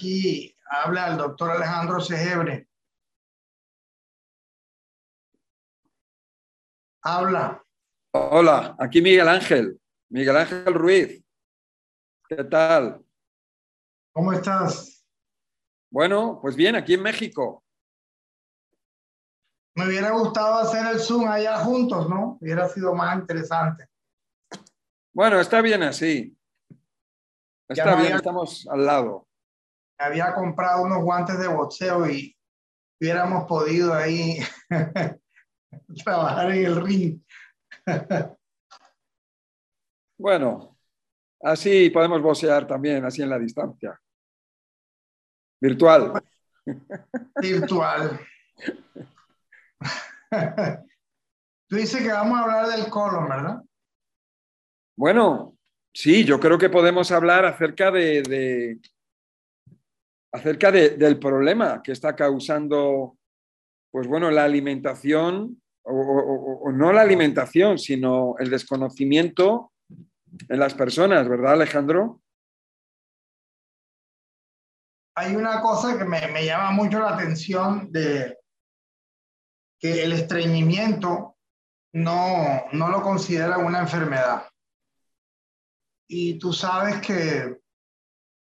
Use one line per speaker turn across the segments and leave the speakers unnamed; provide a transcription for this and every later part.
Aquí habla el doctor Alejandro Segebre. Habla.
Hola, aquí Miguel Ángel, Miguel Ángel Ruiz. ¿Qué tal?
¿Cómo estás?
Bueno, pues bien, aquí en México.
Me hubiera gustado hacer el Zoom allá juntos, ¿no? Hubiera sido más interesante.
Bueno, está bien así. Está bien, estamos al lado.
Había comprado unos guantes de boxeo y hubiéramos podido ahí trabajar en el ring.
bueno, así podemos boxear también, así en la distancia. Virtual.
Virtual. Tú dices que vamos a hablar del colon, ¿verdad?
Bueno, sí, yo creo que podemos hablar acerca de, acerca del problema que está causando, pues bueno, la alimentación, o, no la alimentación, sino el desconocimiento en las personas, ¿verdad, Alejandro?
Hay una cosa que me, me llama mucho la atención de, que el estreñimiento no, no lo considera una enfermedad. Y tú sabes que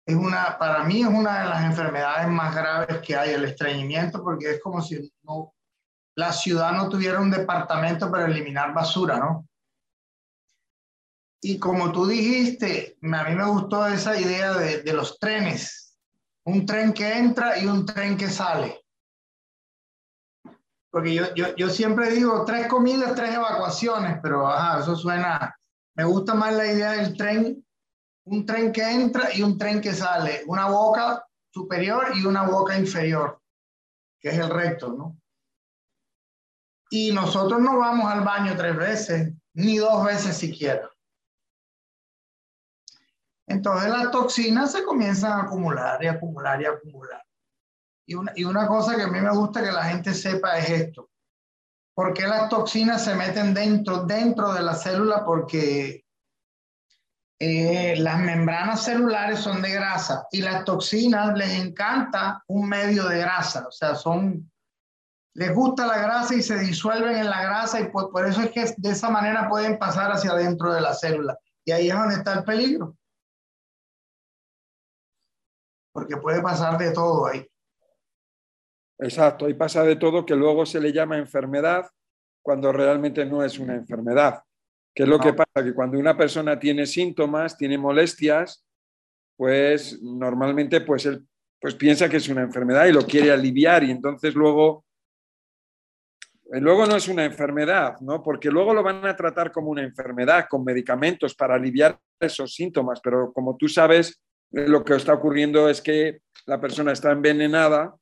es una, para mí es una de las enfermedades más graves que hay, el estreñimiento, porque es como si no, la ciudad no tuviera un departamento para eliminar basura, ¿no? Y como tú dijiste, a mí me gustó esa idea de, de los trenes, un tren que entra y un tren que sale. Porque yo, yo, yo, siempre digo tres comidas, tres evacuaciones, pero ajá, eso suena, me gusta más la idea del tren, un tren que entra y un tren que sale, una boca superior y una boca inferior, que es el recto, ¿no? Y nosotros no vamos al baño tres veces, ni dos veces siquiera. Entonces las toxinas se comienzan a acumular y acumular y acumular. Y una, y una cosa que a mí me gusta que la gente sepa es esto. ¿Por qué las toxinas se meten dentro, dentro de la célula? Porque eh, las membranas celulares son de grasa y las toxinas les encanta un medio de grasa, o sea, son, les gusta la grasa y se disuelven en la grasa y por, por eso es que de esa manera pueden pasar hacia adentro de la célula. Y ahí es donde está el peligro. Porque puede pasar de todo ahí.
Exacto, ahí pasa de todo que luego se le llama enfermedad cuando realmente no es una enfermedad. ¿Qué es lo que pasa? Que cuando una persona tiene síntomas, tiene molestias, pues normalmente pues él pues piensa que es una enfermedad y lo quiere aliviar y entonces luego eh, luego no es una enfermedad, ¿no? Porque luego lo van a tratar como una enfermedad con medicamentos para aliviar esos síntomas, pero como tú sabes, lo que está ocurriendo es que la persona está envenenada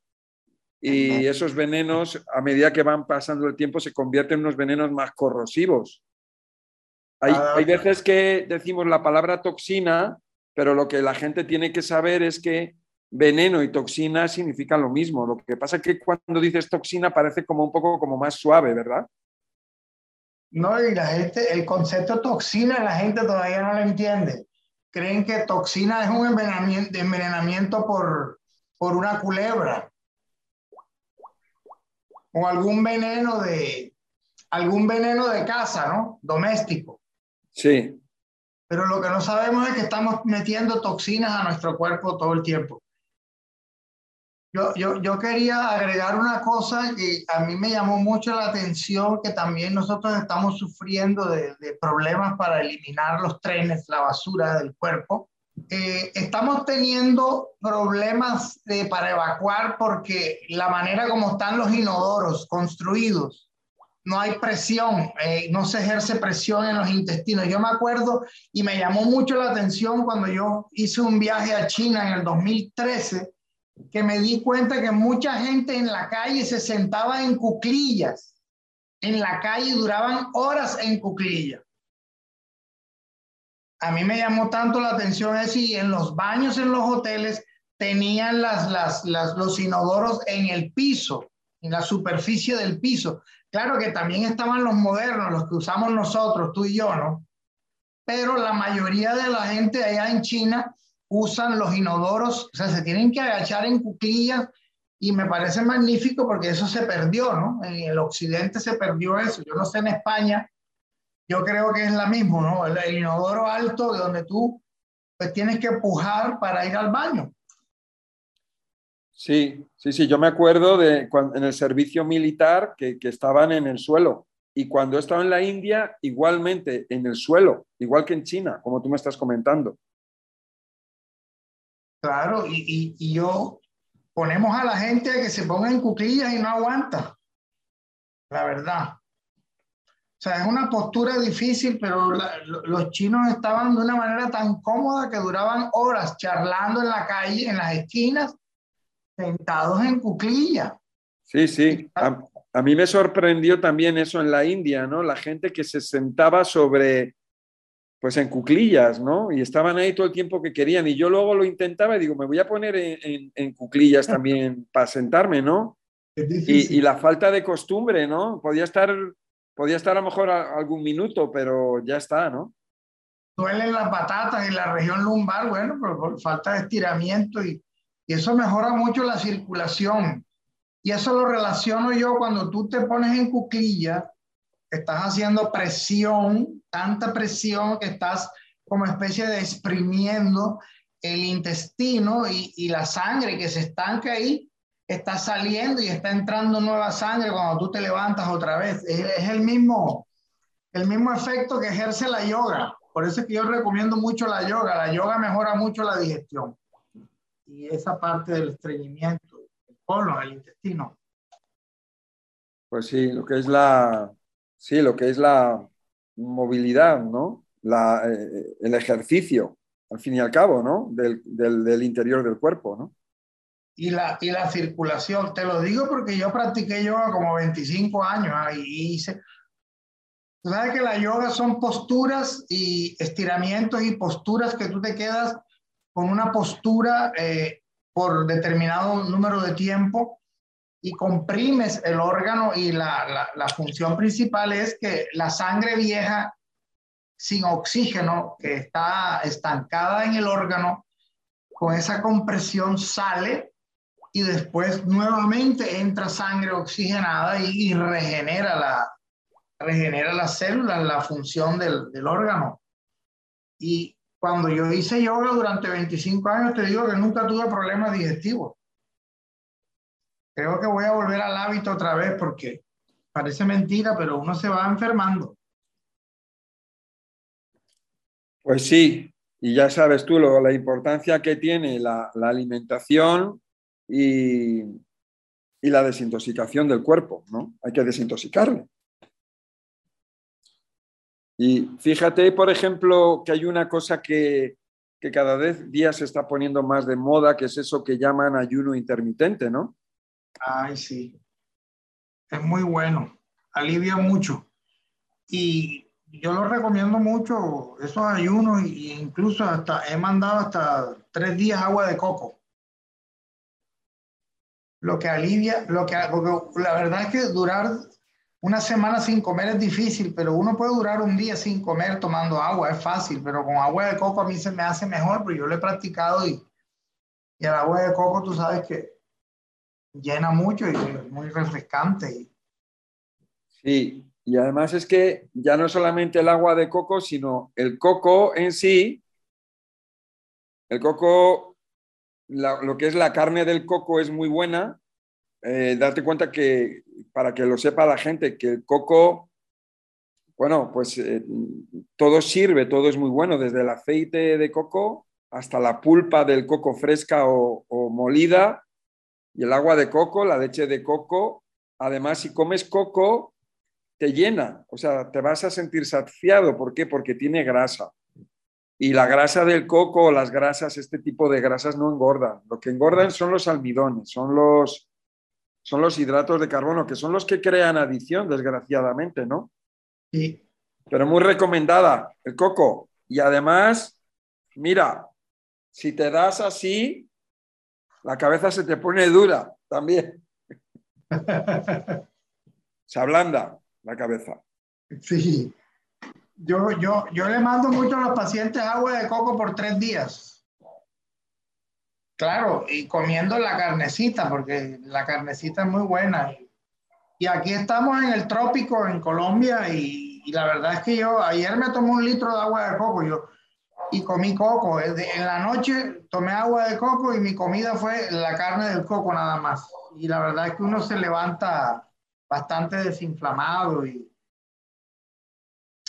y esos venenos, a medida que van pasando el tiempo, se convierten en unos venenos más corrosivos. Hay, ah, hay, veces que decimos la palabra toxina, pero lo que la gente tiene que saber es que veneno y toxina significan lo mismo. Lo que pasa es que cuando dices toxina parece como un poco como más suave, ¿verdad?
No, y la gente, el concepto toxina la gente todavía no lo entiende. Creen que toxina es un envenenamiento, envenenamiento por, por una culebra o algún veneno de algún veneno de casa, ¿no? Doméstico.
Sí.
Pero lo que no sabemos es que estamos metiendo toxinas a nuestro cuerpo todo el tiempo. Yo, yo, yo quería agregar una cosa que a mí me llamó mucho la atención, que también nosotros estamos sufriendo de, problemas para eliminar los trenes, la basura del cuerpo. Eh, estamos teniendo problemas para evacuar porque la manera como están los inodoros construidos, no hay presión, eh, no se ejerce presión en los intestinos. Yo me acuerdo y me llamó mucho la atención cuando yo hice un viaje a China en el 2013, que me di cuenta que mucha gente en la calle se sentaba en cuclillas. En la calle duraban horas en cuclillas a mí me llamó tanto la atención es si en los baños en los hoteles tenían los inodoros en el piso, en la superficie del piso. Claro que también estaban los modernos, los que usamos nosotros, tú y yo, ¿no? Pero la mayoría de la gente allá en China usan los inodoros, o sea, se tienen que agachar en cuclillas y me parece magnífico porque eso se perdió, ¿no? En el occidente se perdió eso. Yo no sé en España, yo creo que es la misma, ¿no? El, inodoro alto donde tú pues tienes que empujar para ir al baño.
Sí, sí, sí, yo me acuerdo de en el servicio militar que, que estaban en el suelo y cuando he en la India, igualmente en el suelo, igual que en China, como tú me estás comentando.
Claro, y, y, yo ponemos a la gente que se ponga en cuclillas y no aguanta, la verdad. O sea, es una postura difícil, pero los chinos estaban de una manera tan cómoda que duraban horas charlando en la calle, en las esquinas, sentados en cuclillas.
Sí, sí. A, a, mí me sorprendió también eso en la India, ¿no? La gente que se sentaba sobre, pues en cuclillas, ¿no? Y estaban ahí todo el tiempo que querían. Y yo luego lo intentaba y digo, me voy a poner en, en, cuclillas también para sentarme, ¿no? Y, y, la falta de costumbre, ¿no? Podía estar Podía estar a lo mejor algún minuto, pero ya está, ¿no?
Duelen las patatas en la región lumbar, bueno, pero por falta de estiramiento y, y eso mejora mucho la circulación. Y eso lo relaciono yo cuando tú te pones en cuclilla, estás haciendo presión, tanta presión que estás como especie de exprimiendo el intestino y, y, la sangre que se estanca ahí está saliendo y está entrando nueva sangre cuando tú te levantas otra vez. Es, el, mismo, el mismo efecto que ejerce la yoga. Por eso es que yo recomiendo mucho la yoga. La yoga mejora mucho la digestión y esa parte del estreñimiento, el colon, el intestino.
Pues sí, lo que es la, sí, lo que es la movilidad, ¿no? La, eh, el ejercicio, al fin y al cabo, ¿no? Del, del, del interior del cuerpo, ¿no?
y la, y la circulación. Te lo digo porque yo practiqué yoga como 25 años y hice... Tú sabes que la yoga son posturas y estiramientos y posturas que tú te quedas con una postura eh, por determinado número de tiempo y comprimes el órgano y la, la, función principal es que la sangre vieja sin oxígeno que está estancada en el órgano, con esa compresión sale y después nuevamente entra sangre oxigenada y, regenera, la, regenera las células, la función del, del, órgano. Y cuando yo hice yoga durante 25 años, te digo que nunca tuve problemas digestivos. Creo que voy a volver al hábito otra vez porque parece mentira, pero uno se va enfermando.
Pues sí, y ya sabes tú lo, la importancia que tiene la, la alimentación y, y la desintoxicación del cuerpo, ¿no? Hay que desintoxicarle. Y fíjate, por ejemplo, que hay una cosa que, que cada día se está poniendo más de moda, que es eso que llaman ayuno intermitente, ¿no?
Ay, sí. Es muy bueno. Alivia mucho. Y yo lo recomiendo mucho, esos ayunos, e incluso hasta he mandado hasta tres días agua de coco lo que alivia, lo que, la verdad es que durar una semana sin comer es difícil, pero uno puede durar un día sin comer tomando agua, es fácil, pero con agua de coco a mí se me hace mejor, pero yo lo he practicado y, y el agua de coco tú sabes que llena mucho y es muy refrescante.
Sí, y además es que ya no solamente el agua de coco, sino el coco en sí, el coco lo que es la carne del coco es muy buena. Eh, date cuenta que, para que lo sepa la gente, que el coco, bueno, pues eh, todo sirve, todo es muy bueno, desde el aceite de coco hasta la pulpa del coco fresca o, o molida y el agua de coco, la leche de coco. Además, si comes coco, te llena, o sea, te vas a sentir saciado. ¿Por qué? Porque tiene grasa. Y la grasa del coco, las grasas, este tipo de grasas no engordan. Lo que engordan son los almidones, son los, son los hidratos de carbono, que son los que crean adicción, desgraciadamente, ¿no?
Sí.
Pero muy recomendada, el coco. Y además, mira, si te das así, la cabeza se te pone dura también. se ablanda la cabeza.
Sí. Yo, yo, yo le mando mucho a los pacientes agua de coco por tres días. Claro, y comiendo la carnecita, porque la carnecita es muy buena. Y aquí estamos en el trópico, en Colombia, y, y la verdad es que yo ayer me tomé un litro de agua de coco yo, y comí coco. En la noche tomé agua de coco y mi comida fue la carne del coco nada más. Y la verdad es que uno se levanta bastante desinflamado y,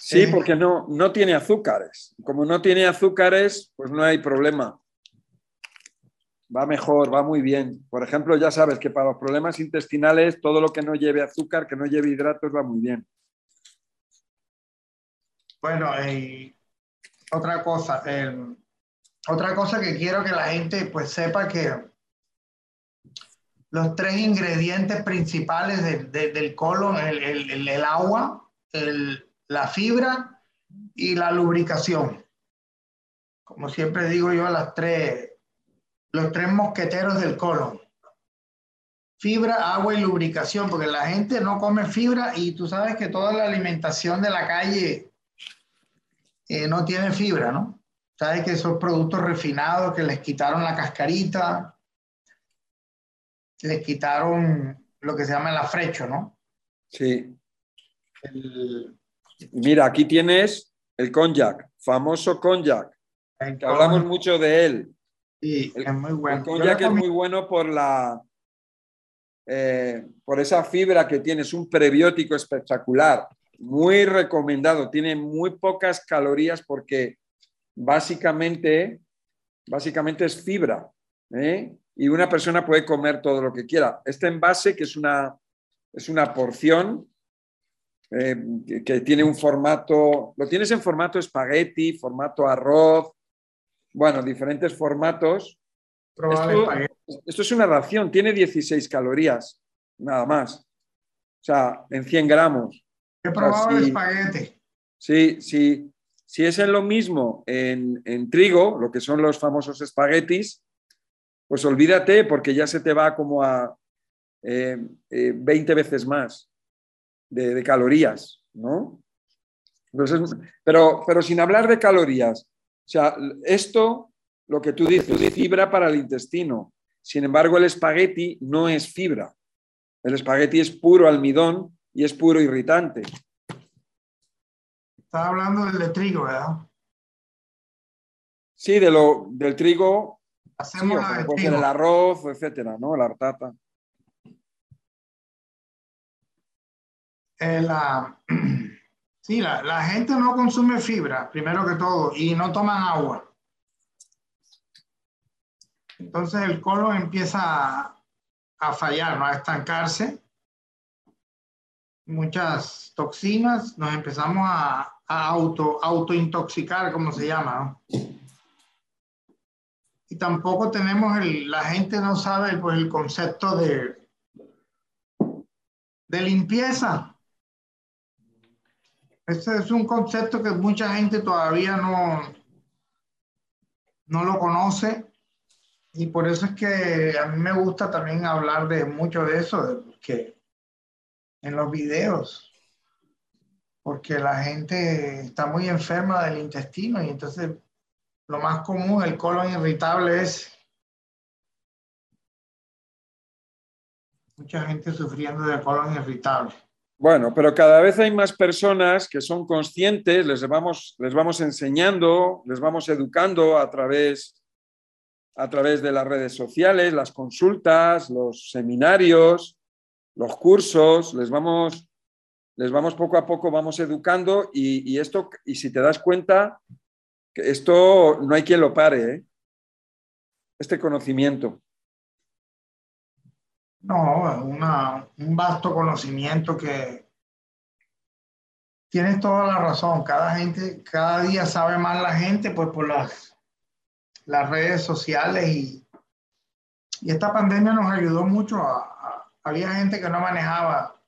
Sí, porque no, no tiene azúcares. Como no tiene azúcares, pues no hay problema. Va mejor, va muy bien. Por ejemplo, ya sabes que para los problemas intestinales, todo lo que no lleve azúcar, que no lleve hidratos, va muy bien.
Bueno, y otra cosa, otra cosa que quiero que la gente pues sepa que los tres ingredientes principales del colon, el, el agua, el, la fibra y la lubricación. Como siempre digo yo, las tres, los tres mosqueteros del colon. Fibra, agua y lubricación, porque la gente no come fibra y tú sabes que toda la alimentación de la calle eh, no tiene fibra, ¿no? Sabes que esos productos refinados que les quitaron la cascarita, les quitaron lo que se llama el afrecho, ¿no?
Sí. El, Mira, aquí tienes el cognac, famoso cognac, que hablamos mucho de él.
Sí, es muy bueno.
El es muy bueno por la eh, por esa fibra que tiene, es un prebiótico espectacular, muy recomendado, tiene muy pocas calorías porque básicamente, básicamente es fibra. ¿eh? Y una persona puede comer todo lo que quiera. Este envase, que es una, es una porción, eh, que, tiene un formato, lo tienes en formato espagueti, formato arroz, bueno, diferentes formatos. Esto, esto, es una ración, tiene 16 calorías, nada más. O sea, en 100 gramos.
He probado el espagueti.
Sí, sí. Si es en lo mismo en, en, trigo, lo que son los famosos espaguetis, pues olvídate porque ya se te va como a 20 eh, eh, veces más de, calorías, ¿no? pero, pero sin hablar de calorías, o sea, esto, lo que tú dices, es fibra para el intestino. Sin embargo, el espagueti no es fibra. El espagueti es puro almidón y es puro irritante.
Estaba hablando del de trigo, ¿verdad?
Sí, de lo, del trigo. Hacemos el arroz, etcétera, ¿no? La artata.
Eh, la, sí, la, gente no consume fibra, primero que todo, y no toman agua. Entonces el colon empieza a, fallar, ¿no? a estancarse. Muchas toxinas, nos empezamos a, auto, autointoxicar, como se llama. Y tampoco tenemos el, la gente no sabe pues, el concepto de, de limpieza. Este es un concepto que mucha gente todavía no, no lo conoce y por eso es que a mí me gusta también hablar de mucho de eso, que en los videos, porque la gente está muy enferma del intestino y entonces lo más común, el colon irritable es mucha gente sufriendo de colon irritable.
Bueno, pero cada vez hay más personas que son conscientes, les vamos, les vamos enseñando, les vamos educando a través, a través de las redes sociales, las consultas, los seminarios, los cursos, les vamos, les vamos poco a poco, vamos educando y, esto, y si te das cuenta, esto no hay quien lo pare, ¿eh? este conocimiento.
No, una, un vasto conocimiento que tienes toda la razón. Cada gente, cada día sabe más la gente, pues por las, las redes sociales y, y esta pandemia nos ayudó mucho. A, había gente que no manejaba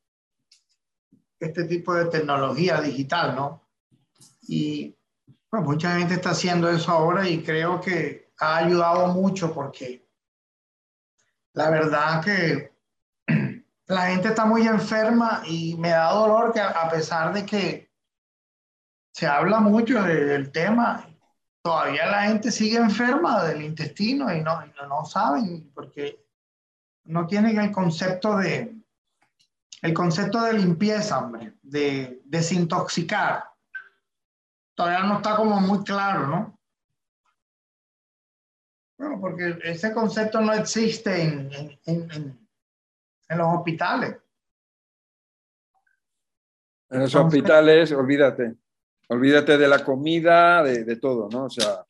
este tipo de tecnología digital, ¿no? Y pues mucha gente está haciendo eso ahora y creo que ha ayudado mucho porque la verdad que la gente está muy enferma y me da dolor que a pesar de que se habla mucho del tema, todavía la gente sigue enferma del intestino y no, no, saben porque no tienen el concepto de el concepto de limpieza, hombre, de desintoxicar. Todavía no está como muy claro, ¿no? Bueno, porque ese concepto no existe en, en los hospitales.
En los hospitales, olvídate. Olvídate de la comida, de, todo, ¿no? O sea,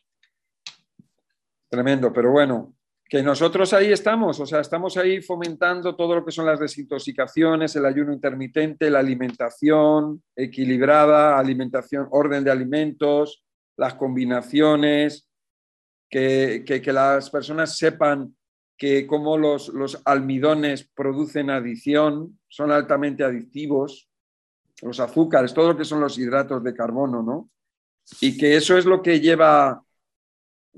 tremendo, pero bueno, que nosotros ahí estamos, o sea, estamos ahí fomentando todo lo que son las desintoxicaciones, el ayuno intermitente, la alimentación equilibrada, alimentación, orden de alimentos, las combinaciones, que, las personas sepan que como los, los almidones producen adición, son altamente adictivos, los azúcares, todo lo que son los hidratos de carbono, ¿no? Y que eso es lo que lleva,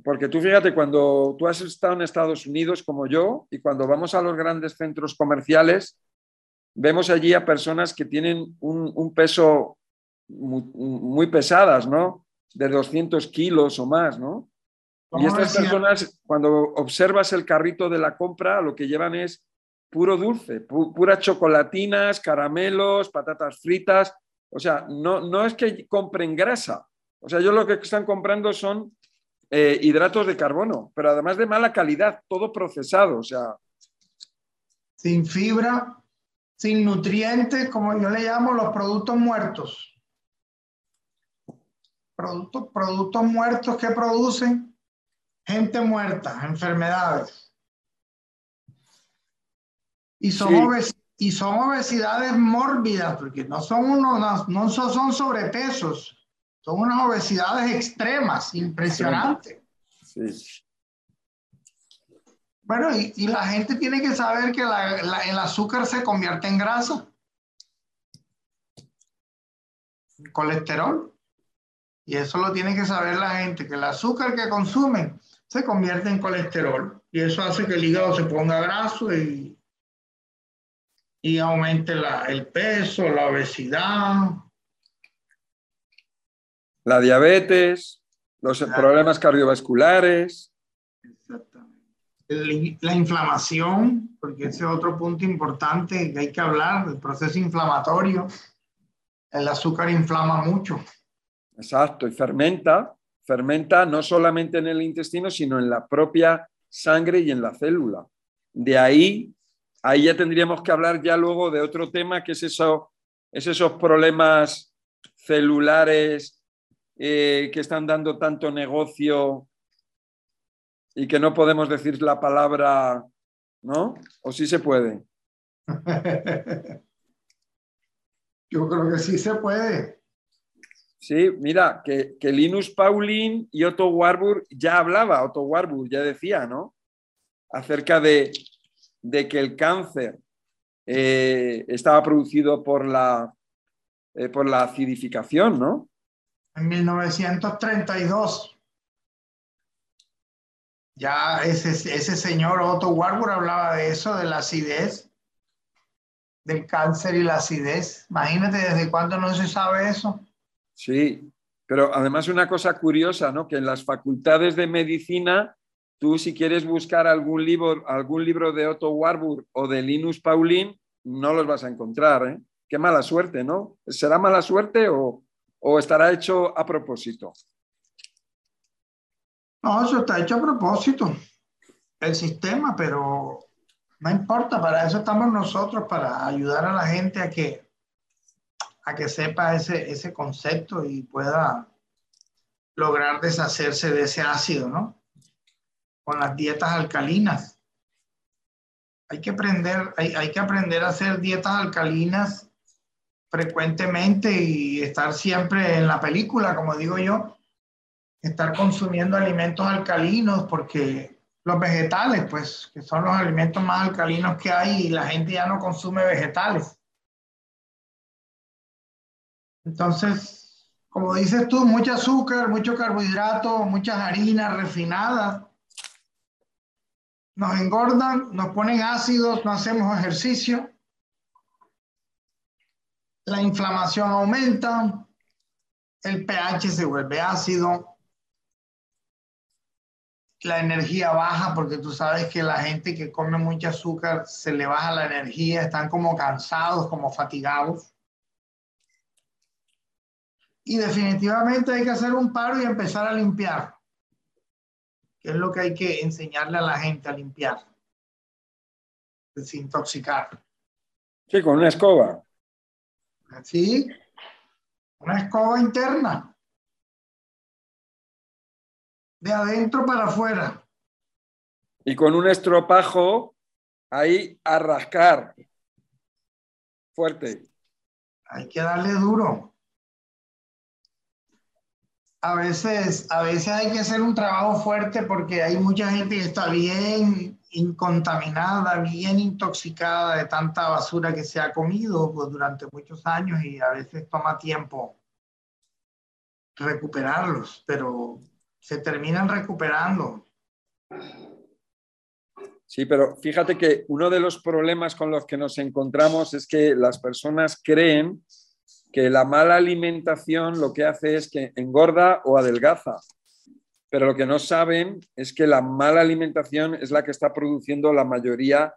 porque tú fíjate, cuando tú has estado en Estados Unidos como yo y cuando vamos a los grandes centros comerciales, vemos allí a personas que tienen un, peso muy, pesadas, ¿no? De 200 kilos o más, ¿no? Y estas personas, cuando observas el carrito de la compra, lo que llevan es puro dulce, puras chocolatinas, caramelos, patatas fritas. O sea, no, no es que compren grasa. O sea, yo lo que están comprando son eh, hidratos de carbono, pero además de mala calidad, todo procesado. O sea.
Sin fibra, sin nutrientes, como yo le llamo los productos muertos. Productos, productos muertos que producen gente muerta, enfermedades. Y son, y son obesidades mórbidas, porque no son, unos, no son sobrepesos, son unas obesidades extremas, impresionantes. Sí. Bueno, y, y, la gente tiene que saber que la, el azúcar se convierte en grasa, colesterol. Y eso lo tiene que saber la gente, que el azúcar que consumen se convierte en colesterol. Y eso hace que el hígado se ponga graso y, y aumente el peso, la obesidad.
La diabetes, los problemas cardiovasculares.
Exactamente. La inflamación, porque ese es otro punto importante que hay que hablar, el proceso inflamatorio. El azúcar inflama mucho.
Exacto, y fermenta, fermenta no solamente en el intestino, sino en la propia sangre y en la célula. De ahí ahí ya tendríamos que hablar ya luego de otro tema, que es, eso, esos problemas celulares eh, que están dando tanto negocio y que no podemos decir la palabra, ¿no? ¿O sí se puede?
Yo creo que sí se puede.
Sí, mira, que, que Linus Pauling y Otto Warburg ya hablaba, Otto Warburg ya decía, ¿no? Acerca de, de que el cáncer eh, estaba producido por la, eh, por la acidificación, ¿no?
En 1932. Ya ese, ese señor Otto Warburg hablaba de eso, de la acidez, del cáncer y la acidez. Imagínate desde cuándo no se sabe eso.
Sí, pero además una cosa curiosa, ¿no? Que en las facultades de medicina Tú si quieres buscar algún libro, algún libro de Otto Warburg o de Linus Pauling, no los vas a encontrar. ¿eh? Qué mala suerte, ¿no? ¿Será mala suerte o, o estará hecho a propósito?
No, eso está hecho a propósito. El sistema, pero no importa, para eso estamos nosotros, para ayudar a la gente a que, a que sepa ese, ese concepto y pueda lograr deshacerse de ese ácido, ¿no? con las dietas alcalinas. Hay que aprender, hay, hay que aprender a hacer dietas alcalinas frecuentemente y estar siempre en la película, como digo yo, estar consumiendo alimentos alcalinos porque los vegetales, pues, que son los alimentos más alcalinos que hay y la gente ya no consume vegetales. Entonces, como dices tú, mucho azúcar, mucho carbohidrato, muchas harinas refinadas nos engordan, nos ponen ácidos, no hacemos ejercicio, la inflamación aumenta, el pH se vuelve ácido, la energía baja, porque tú sabes que la gente que come mucho azúcar se le baja la energía, están como cansados, como fatigados. Y definitivamente hay que hacer un paro y empezar a limpiar, que es lo que hay que enseñarle a la gente a limpiar, desintoxicar.
Sí, con una escoba.
Sí, una escoba interna de adentro para afuera.
Y con un estropajo ahí a rascar. Fuerte.
Hay que darle duro. A veces, a veces hay que hacer un trabajo fuerte porque hay mucha gente que está bien incontaminada, bien intoxicada de tanta basura que se ha comido pues, durante muchos años y a veces toma tiempo recuperarlos, pero se terminan recuperando.
Sí, pero fíjate que uno de los problemas con los que nos encontramos es que las personas creen que la mala alimentación lo que hace es que engorda o adelgaza. Pero lo que no saben es que la mala alimentación es la que está produciendo la mayoría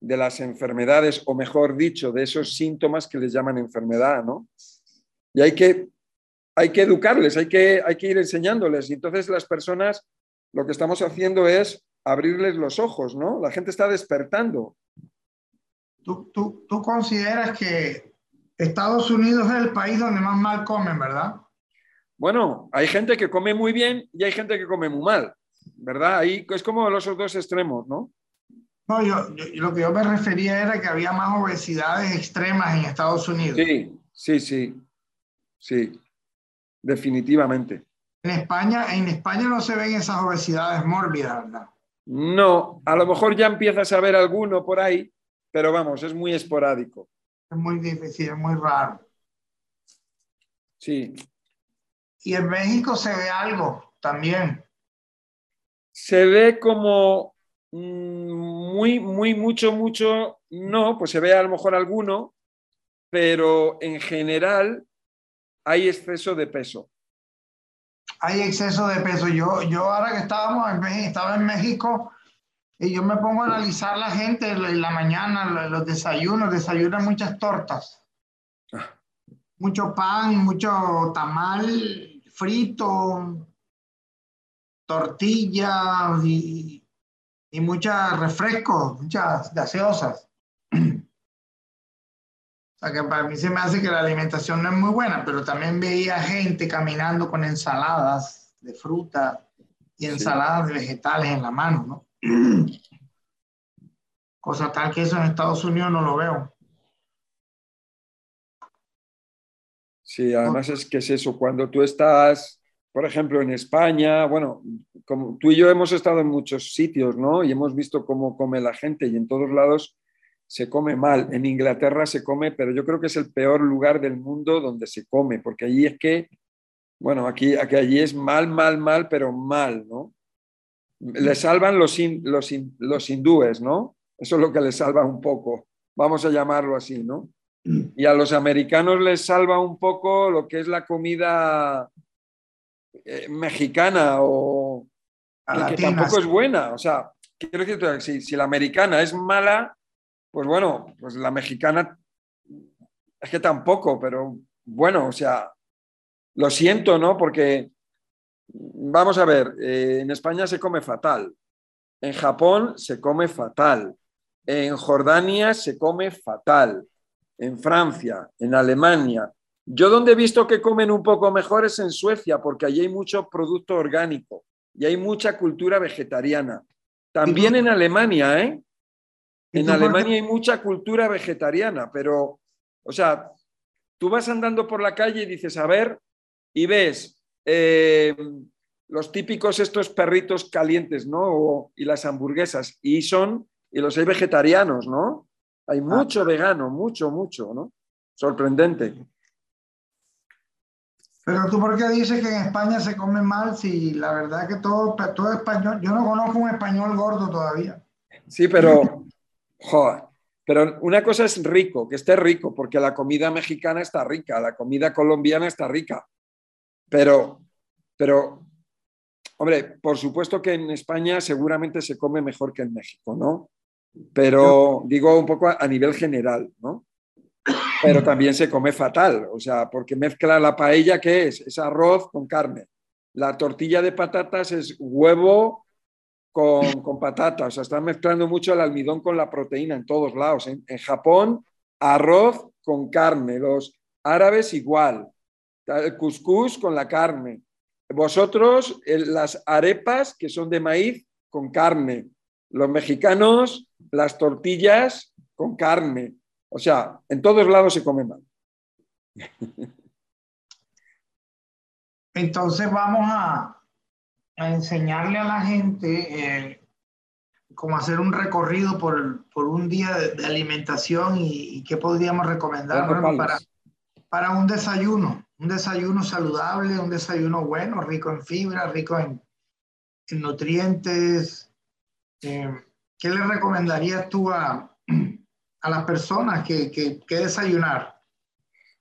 de las enfermedades, o mejor dicho, de esos síntomas que les llaman enfermedad, ¿no? Y hay que hay que educarles, hay que, hay que ir enseñándoles. Y entonces las personas, lo que estamos haciendo es abrirles los ojos, ¿no? La gente está despertando.
Tú, tú, tú consideras que Estados Unidos es el país donde más mal comen, ¿verdad?
Bueno, hay gente que come muy bien y hay gente que come muy mal, ¿verdad? Ahí es como los dos extremos, ¿no?
No, yo, lo que yo me refería era que había más obesidades extremas en Estados Unidos.
Sí, sí, sí, sí definitivamente.
En España, en España no se ven esas obesidades mórbidas, ¿verdad?
No, a lo mejor ya empiezas a ver alguno por ahí, pero vamos, es muy esporádico.
Es muy difícil, es muy raro.
Sí.
Y en México se ve algo también.
Se ve como mm, muy, muy, mucho, mucho, no, pues se ve a lo mejor alguno, pero en general hay exceso de peso.
Hay exceso de peso. Yo, yo ahora que estábamos en México, estaba en México y yo me pongo a analizar la gente en la mañana, los desayunos, desayunan muchas tortas. Ah. Mucho pan, mucho tamal frito, tortillas y, y muchos refrescos, muchas gaseosas. O sea, que para mí se me hace que la alimentación no es muy buena, pero también veía gente caminando con ensaladas de fruta y ensaladas de vegetales en la mano, ¿no? Cosa tal que eso en Estados Unidos no lo veo.
Sí, además es que es eso, cuando tú estás, por ejemplo, en España, bueno, como tú y yo hemos estado en muchos sitios, ¿no? Y hemos visto cómo come la gente y en todos lados se come mal. En Inglaterra se come, pero yo creo que es el peor lugar del mundo donde se come, porque allí es que, bueno, aquí, aquí allí es mal, mal, mal, pero mal, ¿no? Le salvan los, los, los hindúes, ¿no? Eso es lo que les salva un poco, vamos a llamarlo así, ¿no? Y a los americanos les salva un poco lo que es la comida eh, mexicana o que, tampoco es buena. O sea, quiero decir, si, si la americana es mala, pues bueno, pues la mexicana es que tampoco, pero bueno, o sea, lo siento, ¿no? Porque vamos a ver, eh, en España se come fatal, en Japón se come fatal, en Jordania se come fatal, en Francia, en Alemania. Yo donde he visto que comen un poco mejor es en Suecia, porque allí hay mucho producto orgánico y hay mucha cultura vegetariana. También en Alemania, ¿eh? En Alemania hay mucha cultura vegetariana, pero, o sea, tú vas andando por la calle y dices, a ver, y ves eh, los típicos estos perritos calientes, ¿no? y las hamburguesas, y son, y los hay vegetarianos, ¿no? Hay ah. mucho vegano, mucho, mucho, ¿no? Sorprendente.
Pero tú, ¿por qué dices que en España se come mal si la verdad que todo, todo español, yo no conozco un español gordo todavía?
Sí, pero Joder. Pero una cosa es rico, que esté rico, porque la comida mexicana está rica, la comida colombiana está rica. Pero, pero Hombre, por supuesto que en España seguramente se come mejor que en México, ¿no? Pero digo un poco a, nivel general, ¿no? Pero también se come fatal, o sea, porque mezcla la paella, ¿qué es? Es arroz con carne. La tortilla de patatas es huevo con, con patatas, o sea, están mezclando mucho el almidón con la proteína en todos lados. En, en Japón, arroz con carne, los árabes igual, el couscous con la carne. Vosotros, las arepas que son de maíz con carne. Los mexicanos, las tortillas con carne. O sea, en todos lados se come mal.
Entonces vamos a, enseñarle a la gente eh, cómo hacer un recorrido por, un día de, alimentación y, qué podríamos recomendar para, para un desayuno, un desayuno saludable, un desayuno bueno, rico en fibra, rico en, nutrientes. Eh, ¿Qué le recomendarías tú a, a las personas que, que, desayunar?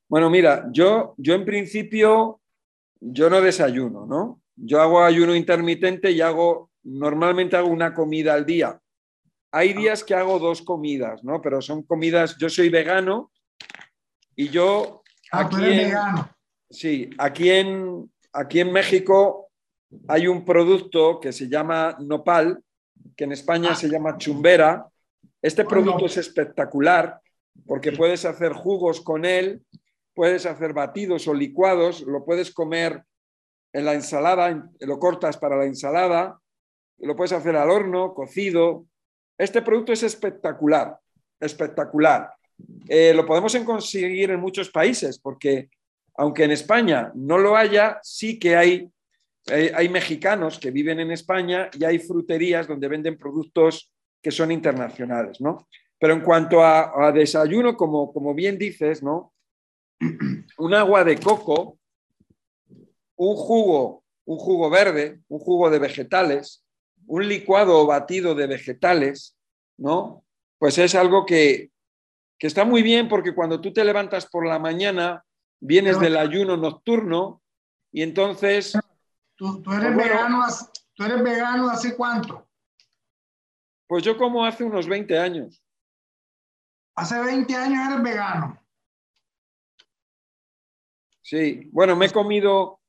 Bueno, mira, yo, yo en principio, yo no desayuno, ¿no? Yo hago ayuno intermitente y hago, normalmente hago una comida al día. Hay ah. días que hago dos comidas, ¿no? Pero son comidas, yo soy vegano y yo
Ah, aquí en,
Sí, aquí en, aquí en México hay un producto que se llama nopal, que en España se llama chumbera. Este producto es espectacular porque puedes hacer jugos con él, puedes hacer batidos o licuados, lo puedes comer en la ensalada, lo cortas para la ensalada, lo puedes hacer al horno, cocido. Este producto es espectacular, espectacular. Eh, lo podemos conseguir en muchos países, porque aunque en España no lo haya, sí que hay, hay, mexicanos que viven en España y hay fruterías donde venden productos que son internacionales, ¿no? Pero en cuanto a, desayuno, como, como bien dices, ¿no? Un agua de coco, un jugo, un jugo verde, un jugo de vegetales, un licuado o batido de vegetales, ¿no? Pues es algo que, que está muy bien porque cuando tú te levantas por la mañana, vienes del ayuno nocturno y entonces...
¿Tú, eres, pues vegano, ¿tú eres vegano hace cuánto?
Pues yo como hace unos 20 años.
Hace 20 años eres vegano.
Sí, bueno, me he comido,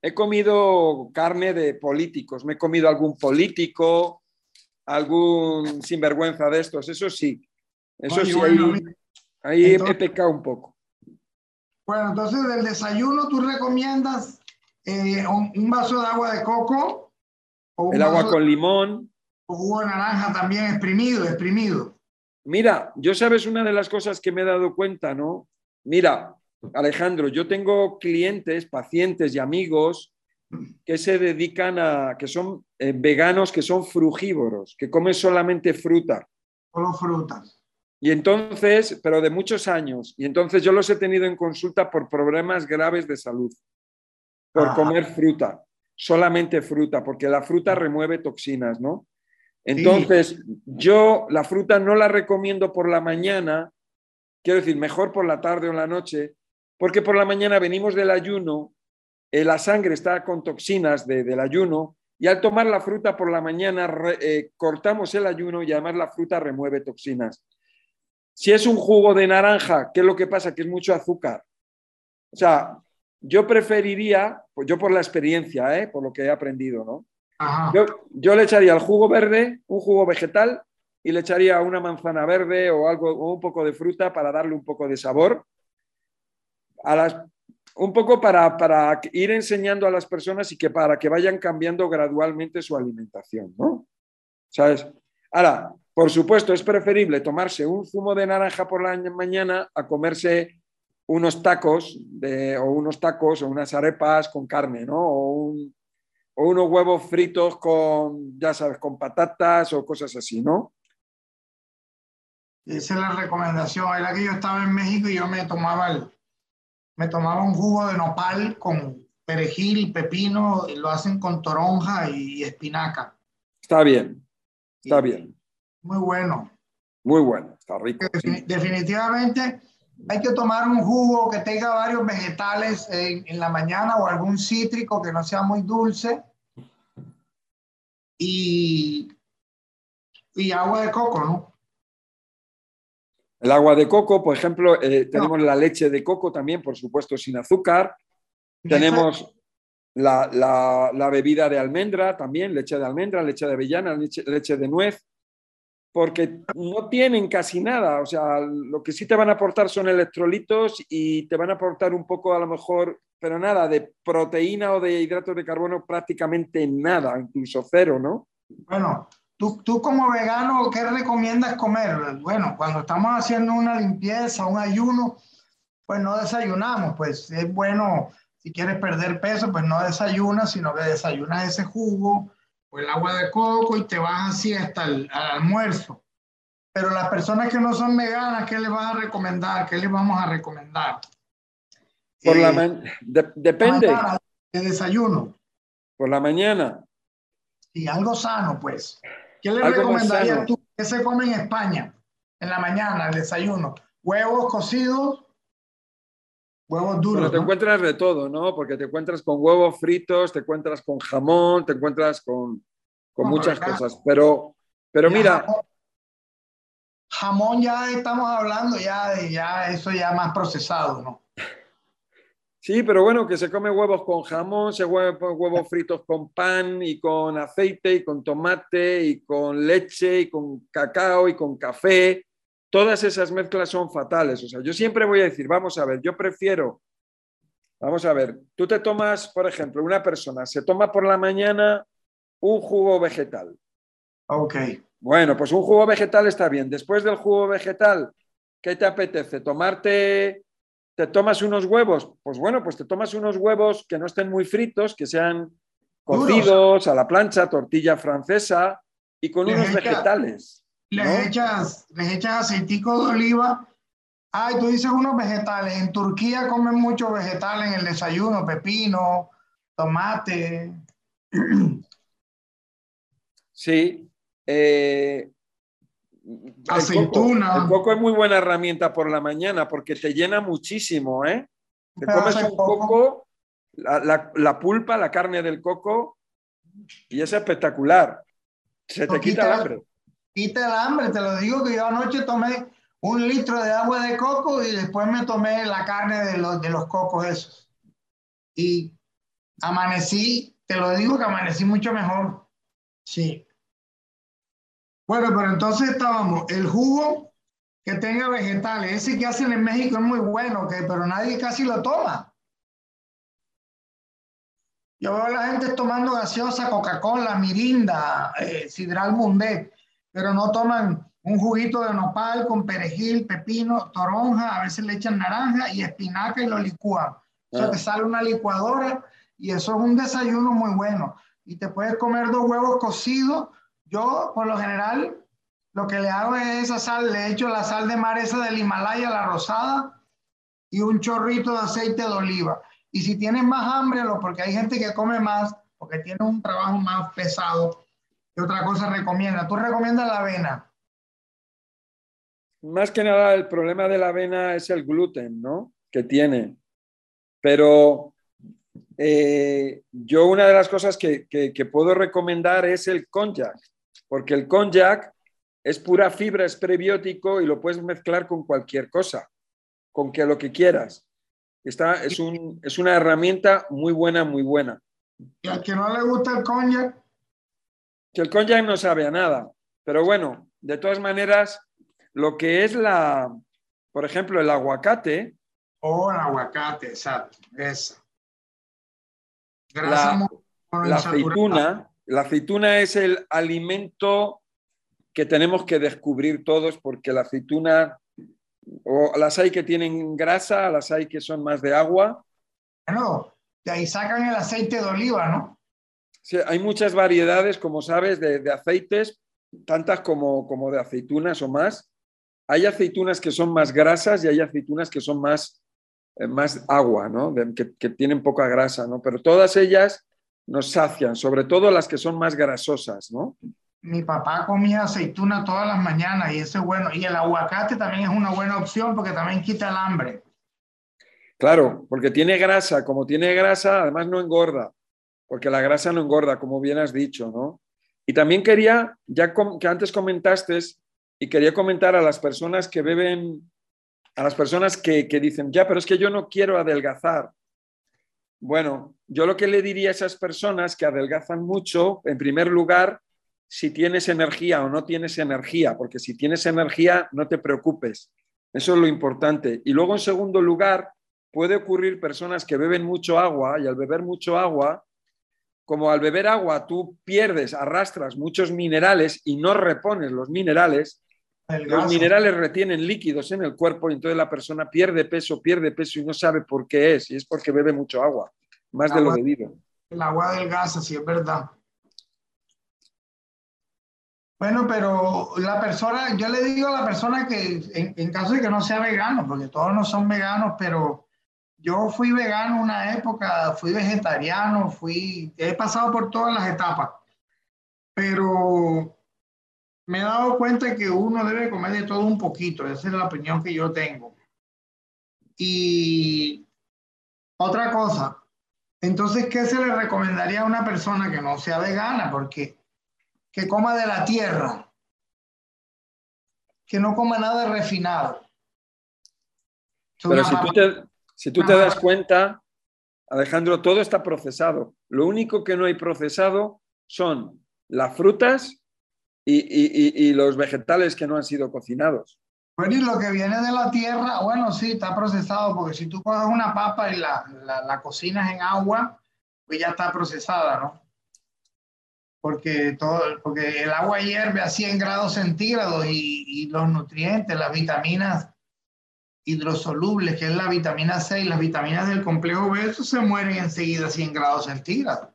he comido carne de políticos, me he comido algún político, algún sinvergüenza de estos, eso sí, eso sí, ahí, he pecado un poco.
Bueno, entonces del desayuno tú recomiendas eh, un, vaso de agua de coco.
O El agua con limón.
O jugo de naranja también exprimido, exprimido.
Mira, yo sabes una de las cosas que me he dado cuenta, ¿no? Mira, Alejandro, yo tengo clientes, pacientes y amigos que se dedican a, que son eh, veganos, que son frugívoros, que comen solamente fruta.
Solo frutas.
Y entonces, pero de muchos años, y entonces yo los he tenido en consulta por problemas graves de salud, por comer fruta, solamente fruta, porque la fruta remueve toxinas, ¿no? Entonces, yo la fruta no la recomiendo por la mañana, quiero decir, mejor por la tarde o la noche, porque por la mañana venimos del ayuno, eh, la sangre está con toxinas del ayuno, y al tomar la fruta por la mañana eh, cortamos el ayuno y además la fruta remueve toxinas. Si es un jugo de naranja, ¿qué es lo que pasa? Que es mucho azúcar. O sea, yo preferiría, pues yo por la experiencia, ¿eh? por lo que he aprendido, ¿no? Yo, le echaría el jugo verde, un jugo vegetal, y le echaría una manzana verde o algo, o un poco de fruta para darle un poco de sabor. A las, un poco para, para, ir enseñando a las personas y que para que vayan cambiando gradualmente su alimentación, ¿no? ¿Sabes? Ahora, por supuesto, es preferible tomarse un zumo de naranja por la mañana a comerse unos tacos o unos tacos o unas arepas con carne, ¿no? O, unos huevos fritos con, ya sabes, con patatas o cosas así, ¿no?
Esa es la recomendación. Era que yo estaba en México y yo me tomaba me tomaba un jugo de nopal con perejil, pepino, lo hacen con toronja y espinaca.
Está bien, está bien.
Muy bueno.
Muy bueno, está rico.
Definitivamente hay que tomar un jugo que tenga varios vegetales en, la mañana o algún cítrico que no sea muy dulce y, y agua de coco, ¿no?
El agua de coco, por ejemplo, eh, tenemos la leche de coco también, por supuesto, sin azúcar. Tenemos la, la, bebida de almendra también, leche de almendra, leche de avellana, leche, leche, de nuez, porque no tienen casi nada. O sea, lo que sí te van a aportar son electrolitos y te van a aportar un poco, a lo mejor, pero nada, de proteína o de hidratos de carbono, prácticamente nada, incluso cero, ¿no?
Bueno, Tú, tú, como vegano, ¿qué recomiendas comer? Bueno, cuando estamos haciendo una limpieza, un ayuno, pues no desayunamos. Pues es bueno, si quieres perder peso, pues no desayunas, sino que desayunas ese jugo o el agua de coco y te vas así hasta el almuerzo. Pero las personas que no son veganas, ¿qué les vas a recomendar? ¿Qué les vamos a recomendar?
Por la eh, depende.
El desayuno.
Por la mañana.
Sí, algo sano, pues. ¿Qué le recomendarías tú? ¿Qué se come en España en la mañana, el desayuno? ¿Huevos cocidos? Huevos duros.
Pero te encuentras de todo, ¿no? Porque te encuentras con huevos fritos, te encuentras con jamón, te encuentras con, con muchas cosas. Pero, pero mira.
Jamón, ya estamos hablando ya de ya eso ya más procesado, ¿no?
Sí, pero bueno, que se come huevos con jamón, se huevos, huevos fritos con pan y con aceite y con tomate y con leche y con cacao y con café. Todas esas mezclas son fatales. O sea, yo siempre voy a decir, vamos a ver, yo prefiero, vamos a ver, tú te tomas, por ejemplo, una persona se toma por la mañana un jugo vegetal.
Ok.
Bueno, pues un jugo vegetal está bien. Después del jugo vegetal, ¿qué te apetece? ¿Tomarte ¿Te tomas unos huevos? Pues bueno, pues te tomas unos huevos que no estén muy fritos, que sean cocidos a la plancha, tortilla francesa y con unos vegetales.
Les, echas, les echas aceitico de oliva. Ay, tú dices unos vegetales. En Turquía comen mucho vegetal en el desayuno, pepino, tomate.
Sí. Eh,
Aceituna.
El coco, es muy buena herramienta por la mañana porque te llena muchísimo, ¿eh? Te comes un coco, la, pulpa, la carne del coco, y es espectacular. Se te quita, el hambre.
Quita el hambre, te lo digo que yo anoche tomé un litro de agua de coco y después me tomé la carne de los, de los cocos esos. Y amanecí, te lo digo que amanecí mucho mejor. Sí. Bueno, pero entonces estábamos, el jugo que tenga vegetales, ese que hacen en México es muy bueno, que, pero nadie casi lo toma. Yo veo a la gente tomando gaseosa, Coca-Cola, Mirinda, eh, Sidral Mundet, pero no toman un juguito de nopal con perejil, pepino, toronja, a veces le echan naranja y espinaca y lo licúan. O sea, ah. te sale una licuadora y eso es un desayuno muy bueno. Y te puedes comer dos huevos cocidos yo, por lo general, lo que le hago es esa sal, le echo la sal de mar esa del Himalaya, la rosada, y un chorrito de aceite de oliva. Y si tienes más hambre, porque hay gente que come más, porque tiene un trabajo más pesado, ¿qué otra cosa recomienda? ¿Tú recomiendas la avena?
Más que nada, el problema de la avena es el gluten, ¿no? Que tiene. Pero eh, yo una de las cosas que, que, puedo recomendar es el konjac porque el konjac es pura fibra, es prebiótico y lo puedes mezclar con cualquier cosa, con que lo que quieras. Está, es, un, es una herramienta muy buena, muy buena.
¿Y al que no le gusta el?
Que el konjac no sabe a nada. Pero bueno, de todas maneras, lo que es la, por ejemplo, el aguacate.
Oh, el aguacate, exacto. Esa.
la, la aceituna, la aceituna es el alimento que tenemos que descubrir todos porque la aceituna, o las hay que tienen grasa, las hay que son más de agua.
Bueno, de ahí sacan el aceite de oliva, ¿no?
Sí, hay muchas variedades, como sabes, de, aceites, tantas como, como de aceitunas o más. Hay aceitunas que son más grasas y hay aceitunas que son más, eh, más agua, ¿no? que, que, tienen poca grasa, ¿no? Pero todas ellas nos sacian, sobre todo las que son más grasosas, ¿no?
Mi papá comía aceituna todas las mañanas y eso es bueno. Y el aguacate también es una buena opción porque también quita el hambre.
Claro, porque tiene grasa. Como tiene grasa, además no engorda, porque la grasa no engorda, como bien has dicho, ¿no? Y también quería, ya que antes comentaste, y quería comentar a las personas que beben, a las personas que, que dicen, ya, pero es que yo no quiero adelgazar. Bueno, yo lo que le diría a esas personas que adelgazan mucho, en primer lugar, si tienes energía o no tienes energía, porque si tienes energía, no te preocupes. Eso es lo importante. Y luego, en segundo lugar, puede ocurrir personas que beben mucho agua y al beber mucho agua, como al beber agua tú pierdes, arrastras muchos minerales y no repones los minerales, los minerales retienen líquidos en el cuerpo y entonces la persona pierde peso, pierde peso y no sabe por qué es. Y es porque bebe mucho agua, más de lo debido.
El agua del gas, sí es verdad. Bueno, pero la persona, yo le digo a la persona que en, caso de que no sea vegano, porque todos no son veganos, pero yo fui vegano una época, fui vegetariano, fui, he pasado por todas las etapas, pero me he dado cuenta que uno debe comer de todo un poquito, esa es la opinión que yo tengo. Y otra cosa, entonces, ¿qué se le recomendaría a una persona que no sea vegana? Porque que coma de la tierra, que no coma nada refinado.
Pero si tú, te, si tú te das cuenta, Alejandro, todo está procesado. Lo único que no hay procesado son las frutas y, los vegetales que no han sido cocinados.
Bueno, y lo que viene de la tierra, bueno, sí, está procesado, porque si tú coges una papa y la, la, cocinas en agua, pues ya está procesada, ¿no? Porque, todo, porque el agua hierve a 100 grados centígrados y, y los nutrientes, las vitaminas hidrosolubles, que es la vitamina C y las vitaminas del complejo B, eso se mueren enseguida a 100 grados centígrados.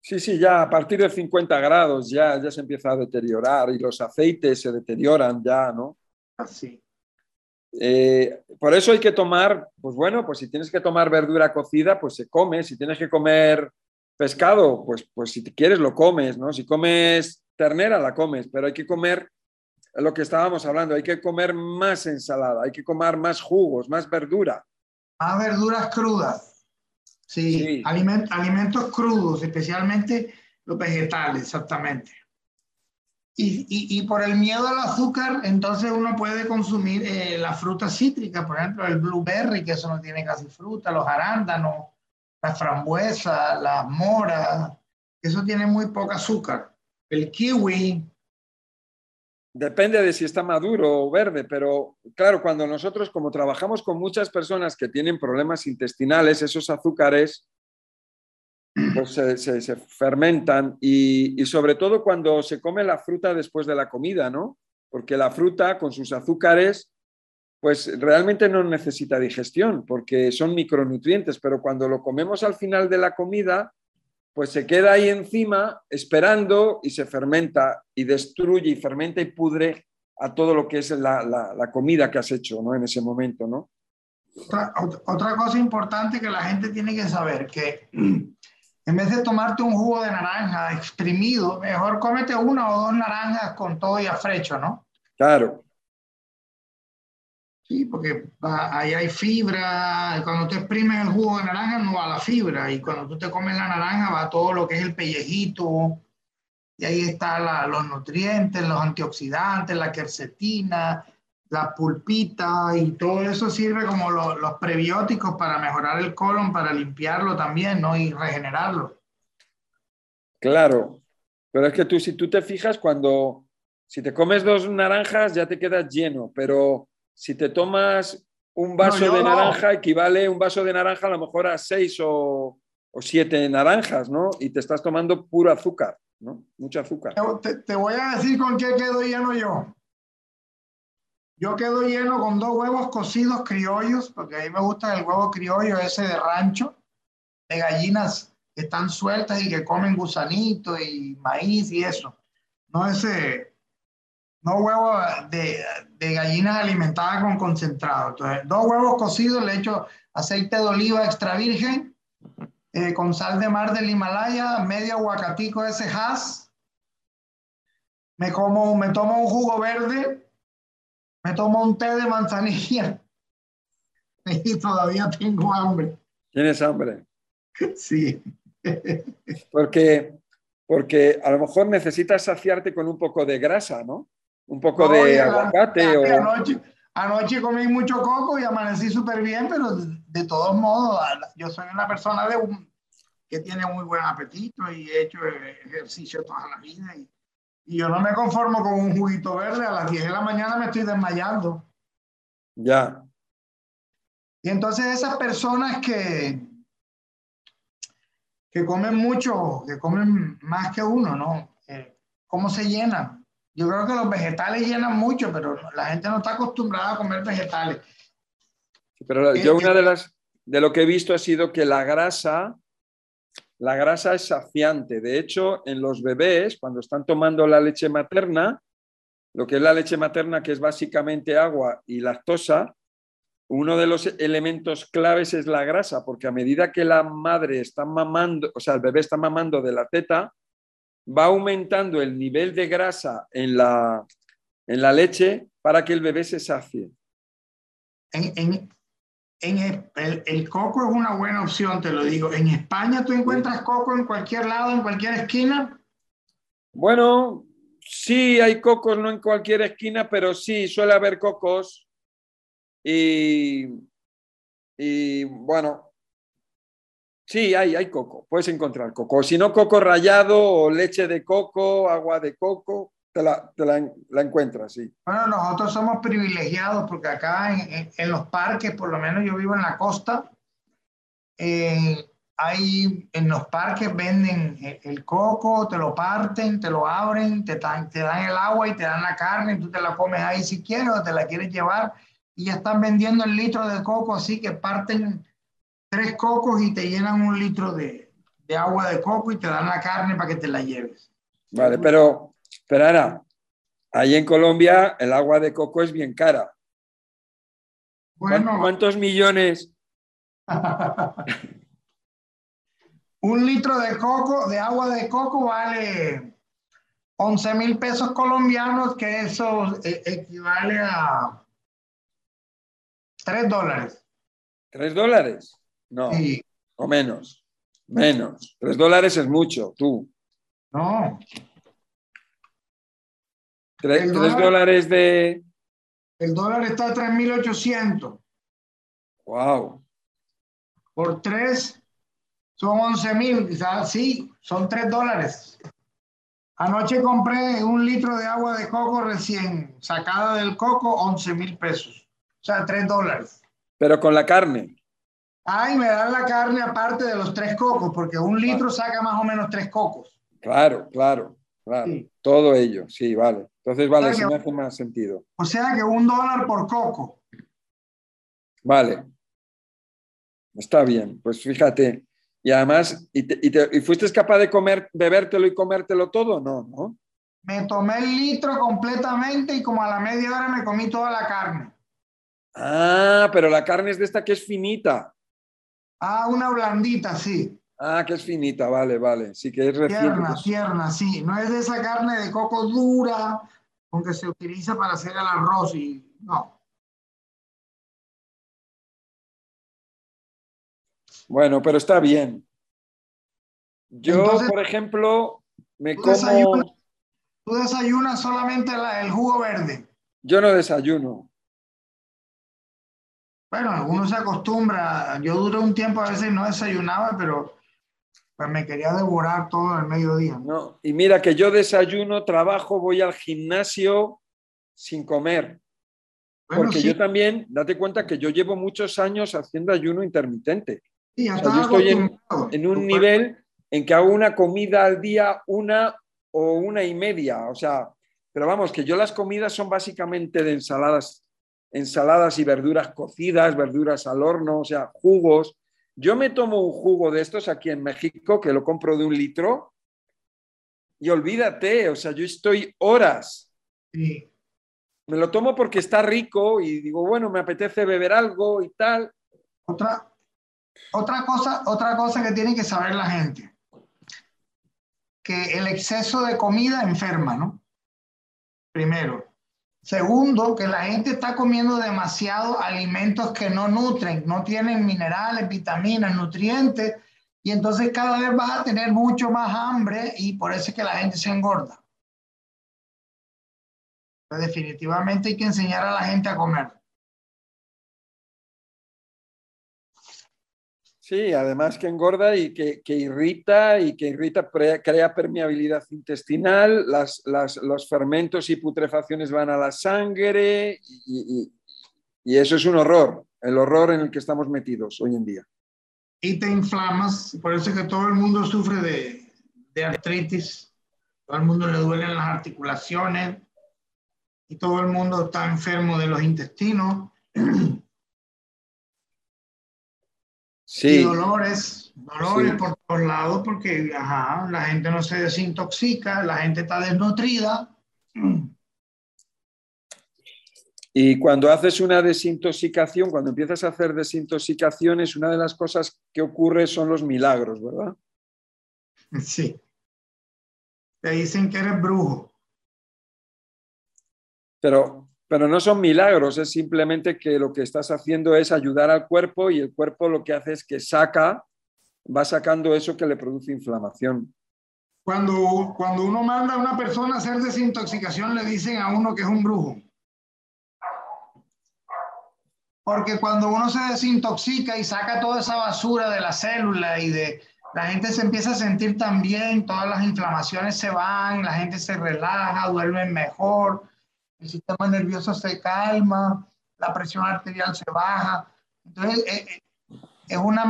Sí, sí, ya a partir de 50 grados ya, ya se empieza a deteriorar y los aceites se deterioran ya, ¿no?
Así.
Eh, por eso hay que tomar, pues bueno, pues si tienes que tomar verdura cocida, pues se come. Si tienes que comer pescado, pues, pues si quieres lo comes, ¿no? Si comes ternera, la comes, pero hay que comer lo que estábamos hablando, hay que comer más ensalada, hay que comer más jugos, más verdura.
Más verduras crudas. Sí, alimentos crudos, especialmente los vegetales, exactamente. Y, y, y, por el miedo al azúcar, entonces uno puede consumir eh, las frutas cítricas, por ejemplo, el blueberry, que eso no tiene casi fruta, los arándanos, la frambuesa, la mora, eso tiene muy poco azúcar. El kiwi,
Depende de si está maduro o verde, pero claro, cuando nosotros como trabajamos con muchas personas que tienen problemas intestinales, esos azúcares pues se, fermentan y, y, sobre todo cuando se come la fruta después de la comida, ¿no? Porque la fruta con sus azúcares pues realmente no necesita digestión porque son micronutrientes, pero cuando lo comemos al final de la comida, pues se queda ahí encima esperando y se fermenta y destruye y fermenta y pudre a todo lo que es la, comida que has hecho ¿no? en ese momento. ¿no?
Otra, cosa importante que la gente tiene que saber, que en vez de tomarte un jugo de naranja exprimido, mejor cómete una o dos naranjas con todo y afrecho, ¿no?
Claro.
Sí, porque ahí hay fibra. Cuando tú exprimes el jugo de naranja no va la fibra. Y cuando tú te comes la naranja va todo lo que es el pellejito. Y ahí están los nutrientes, los antioxidantes, la quercetina, la pulpita y todo eso sirve como los prebióticos para mejorar el colon, para limpiarlo también, ¿no? Y regenerarlo.
Claro, pero es que tú, si tú te fijas, cuando, si te comes dos naranjas ya te quedas lleno, pero si te tomas un vaso de naranja, equivale un vaso de naranja a lo mejor a seis o, siete naranjas, ¿no? Y te estás tomando puro azúcar, ¿no? Mucho azúcar.
Te, voy a decir con qué quedo lleno yo. Yo quedo lleno con dos huevos cocidos criollos, porque a mí me gusta el huevo criollo ese de rancho, de gallinas que están sueltas y que comen gusanito y maíz y eso. No ese no huevos de, de gallinas alimentadas con concentrado. Entonces, dos huevos cocidos, le echo aceite de oliva extra virgen, eh, con sal de mar del Himalaya, medio aguacatico ese has. Me, como, me tomo un jugo verde, me tomo un té de manzanilla y todavía tengo hambre.
¿Tienes hambre?
Sí.
Porque porque a lo mejor necesitas saciarte con un poco de grasa, ¿no? Un poco de aguacate o...
Anoche, anoche, comí mucho coco y amanecí súper bien, pero de, todos modos, yo soy una persona de un, que tiene muy buen apetito y he hecho ejercicio toda la vida y, y yo no me conformo con un juguito verde, a las 10 de la mañana me estoy desmayando.
Ya.
Y entonces esas personas que, que comen mucho, que comen más que uno, ¿no? Eh, ¿Cómo se llenan? Yo creo que los vegetales llenan mucho, pero la gente no está acostumbrada a comer vegetales.
Pero yo eh, una de las, de lo que he visto ha sido que la grasa, la grasa es saciante. De hecho, en los bebés, cuando están tomando la leche materna, lo que es la leche materna, que es básicamente agua y lactosa, uno de los elementos claves es la grasa, porque a medida que la madre está mamando, o sea, el bebé está mamando de la teta, va aumentando el nivel de grasa en la, en la leche para que el bebé se sacie.
En, el, coco es una buena opción, te lo digo. ¿En España tú encuentras coco en cualquier lado, en cualquier esquina?
Bueno, sí hay cocos, no en cualquier esquina, pero sí suele haber cocos y, bueno, sí, hay, hay coco, puedes encontrar coco. Si no, coco rallado o leche de coco, agua de coco, te la, te la, encuentras, sí.
Bueno, nosotros somos privilegiados porque acá en, los parques, por lo menos yo vivo en la costa, eh, hay, en los parques venden el, coco, te lo parten, te lo abren, te, te dan el agua y te dan la carne, tú te la comes ahí si quieres o te la quieres llevar y ya están vendiendo el litro de coco, así que parten tres cocos y te llenan un litro de, agua de coco y te dan la carne para que te la lleves.
Vale, pero, pero ahora, ahí en Colombia el agua de coco es bien cara. Bueno, ¿cuántos millones?
un litro de coco, de agua de coco vale 11 mil pesos colombianos, que eso e, equivale a Tres dólares.
¿Tres dólares? No. O menos. Menos. Tres dólares es mucho, tú.
No.
Tres, dólares de.
El dólar está a 3.800.
Wow.
Por tres son 11.000. Quizás sí, son tres dólares. Anoche compré un litro de agua de coco recién sacada del coco, 11 mil pesos. O sea, tres dólares.
Pero con la carne.
Ay, me dan la carne aparte de los tres cocos, porque un litro saca más o menos tres cocos.
Claro, claro, claro. Todo ello, sí, vale. Entonces, vale, sí me hace más sentido.
O sea que un dólar por coco.
Vale. Está bien, pues fíjate. Y además, ¿y, fuiste capaz de comer, bebértelo y comértelo todo? No, ¿no?
Me tomé el litro completamente y como a la media hora me comí toda la carne.
Ah, pero la carne es de esta que es finita.
Ah, una blandita, sí.
Ah, que es finita, vale, vale. Sí que es
reciente. Tierna, tierna, sí. No es de esa carne de coco dura, aunque se utiliza para hacer el arroz y no.
Bueno, pero está bien. Yo, por ejemplo, me como...
¿Tú desayunas solamente el jugo verde?
Yo no desayuno.
Bueno, uno se acostumbra. Yo duré un tiempo, a veces no desayunaba, pero pues me quería devorar todo el mediodía.
No, y mira que yo desayuno, trabajo, voy al gimnasio sin comer. Porque yo también, date cuenta que yo llevo muchos años haciendo ayuno intermitente.
Sí,
yo estoy en, en un nivel en que hago una comida al día, una o una y media. O sea, pero vamos, que yo las comidas son básicamente de ensaladas ensaladas y verduras cocidas, verduras al horno, o sea, jugos. Yo me tomo un jugo de estos aquí en México, que lo compro de un litro, y olvídate, o sea, yo estoy horas. Me lo tomo porque está rico y digo, bueno, me apetece beber algo y tal.
Otra, otra, cosa, otra cosa que tiene que saber la gente, que el exceso de comida enferma, ¿no? Primero. Segundo, que la gente está comiendo demasiados alimentos que no nutren, no tienen minerales, vitaminas, nutrientes, Y entonces cada vez vas a tener mucho más hambre y por eso es que la gente se engorda. Definitivamente hay que enseñar a la gente a comer.
Sí, además que engorda y que, irrita y que irrita, crea permeabilidad intestinal, las, los fermentos y putrefacciones van a la sangre y, eso es un horror, el horror en el que estamos metidos hoy en día.
Y te inflamas, por eso es que todo el mundo sufre de, de artritis, todo el mundo le duelen las articulaciones y todo el mundo está enfermo de los intestinos.
Sí.
dolores, dolores por todos lados porque la gente no se desintoxica, la gente está desnutrida.
Y cuando haces una desintoxicación, cuando empiezas a hacer desintoxicaciones, una de las cosas que ocurre son los milagros, ¿verdad?
Sí. Te dicen que eres brujo.
Pero pero no son milagros, es simplemente que lo que estás haciendo es ayudar al cuerpo y el cuerpo lo que hace es que saca, va sacando eso que le produce inflamación.
Cuando, cuando uno manda a una persona a hacer desintoxicación, le dicen a uno que es un brujo. Porque cuando uno se desintoxica y saca toda esa basura de la célula y de la gente se empieza a sentir tan bien, todas las inflamaciones se van, la gente se relaja, duerme mejor el sistema nervioso se calma, la presión arterial se baja. Entonces, eh, eh, es una,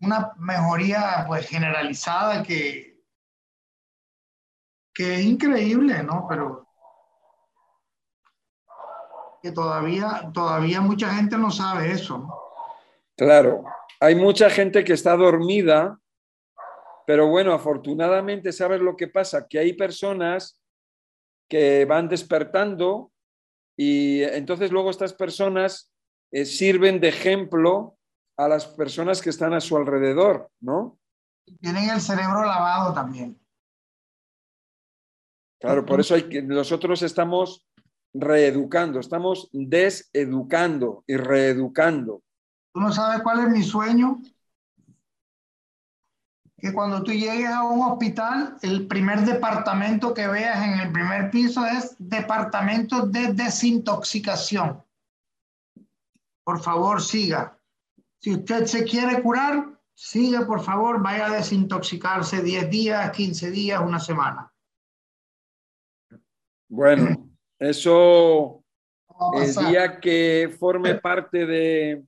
una mejoría pues, generalizada que, que es increíble, ¿no? Pero que todavía, todavía mucha gente no sabe eso.
Claro, hay mucha gente que está dormida, pero bueno, afortunadamente, ¿sabes lo que pasa? Que hay personas que van despertando y entonces luego estas personas eh, sirven de ejemplo a las personas que están a su alrededor, ¿no?
Tienen el cerebro lavado también.
Claro, por eso hay que, nosotros estamos reeducando, estamos deseducando y reeducando.
¿Tú no sabes cuál es mi sueño? Que cuando tú llegues a un hospital, el primer departamento que veas en el primer piso es departamento de desintoxicación. Por favor, siga. Si usted se quiere curar, siga, por favor, vaya a desintoxicarse 10 días, 15 días, una semana.
Bueno, eso el día que forme parte de,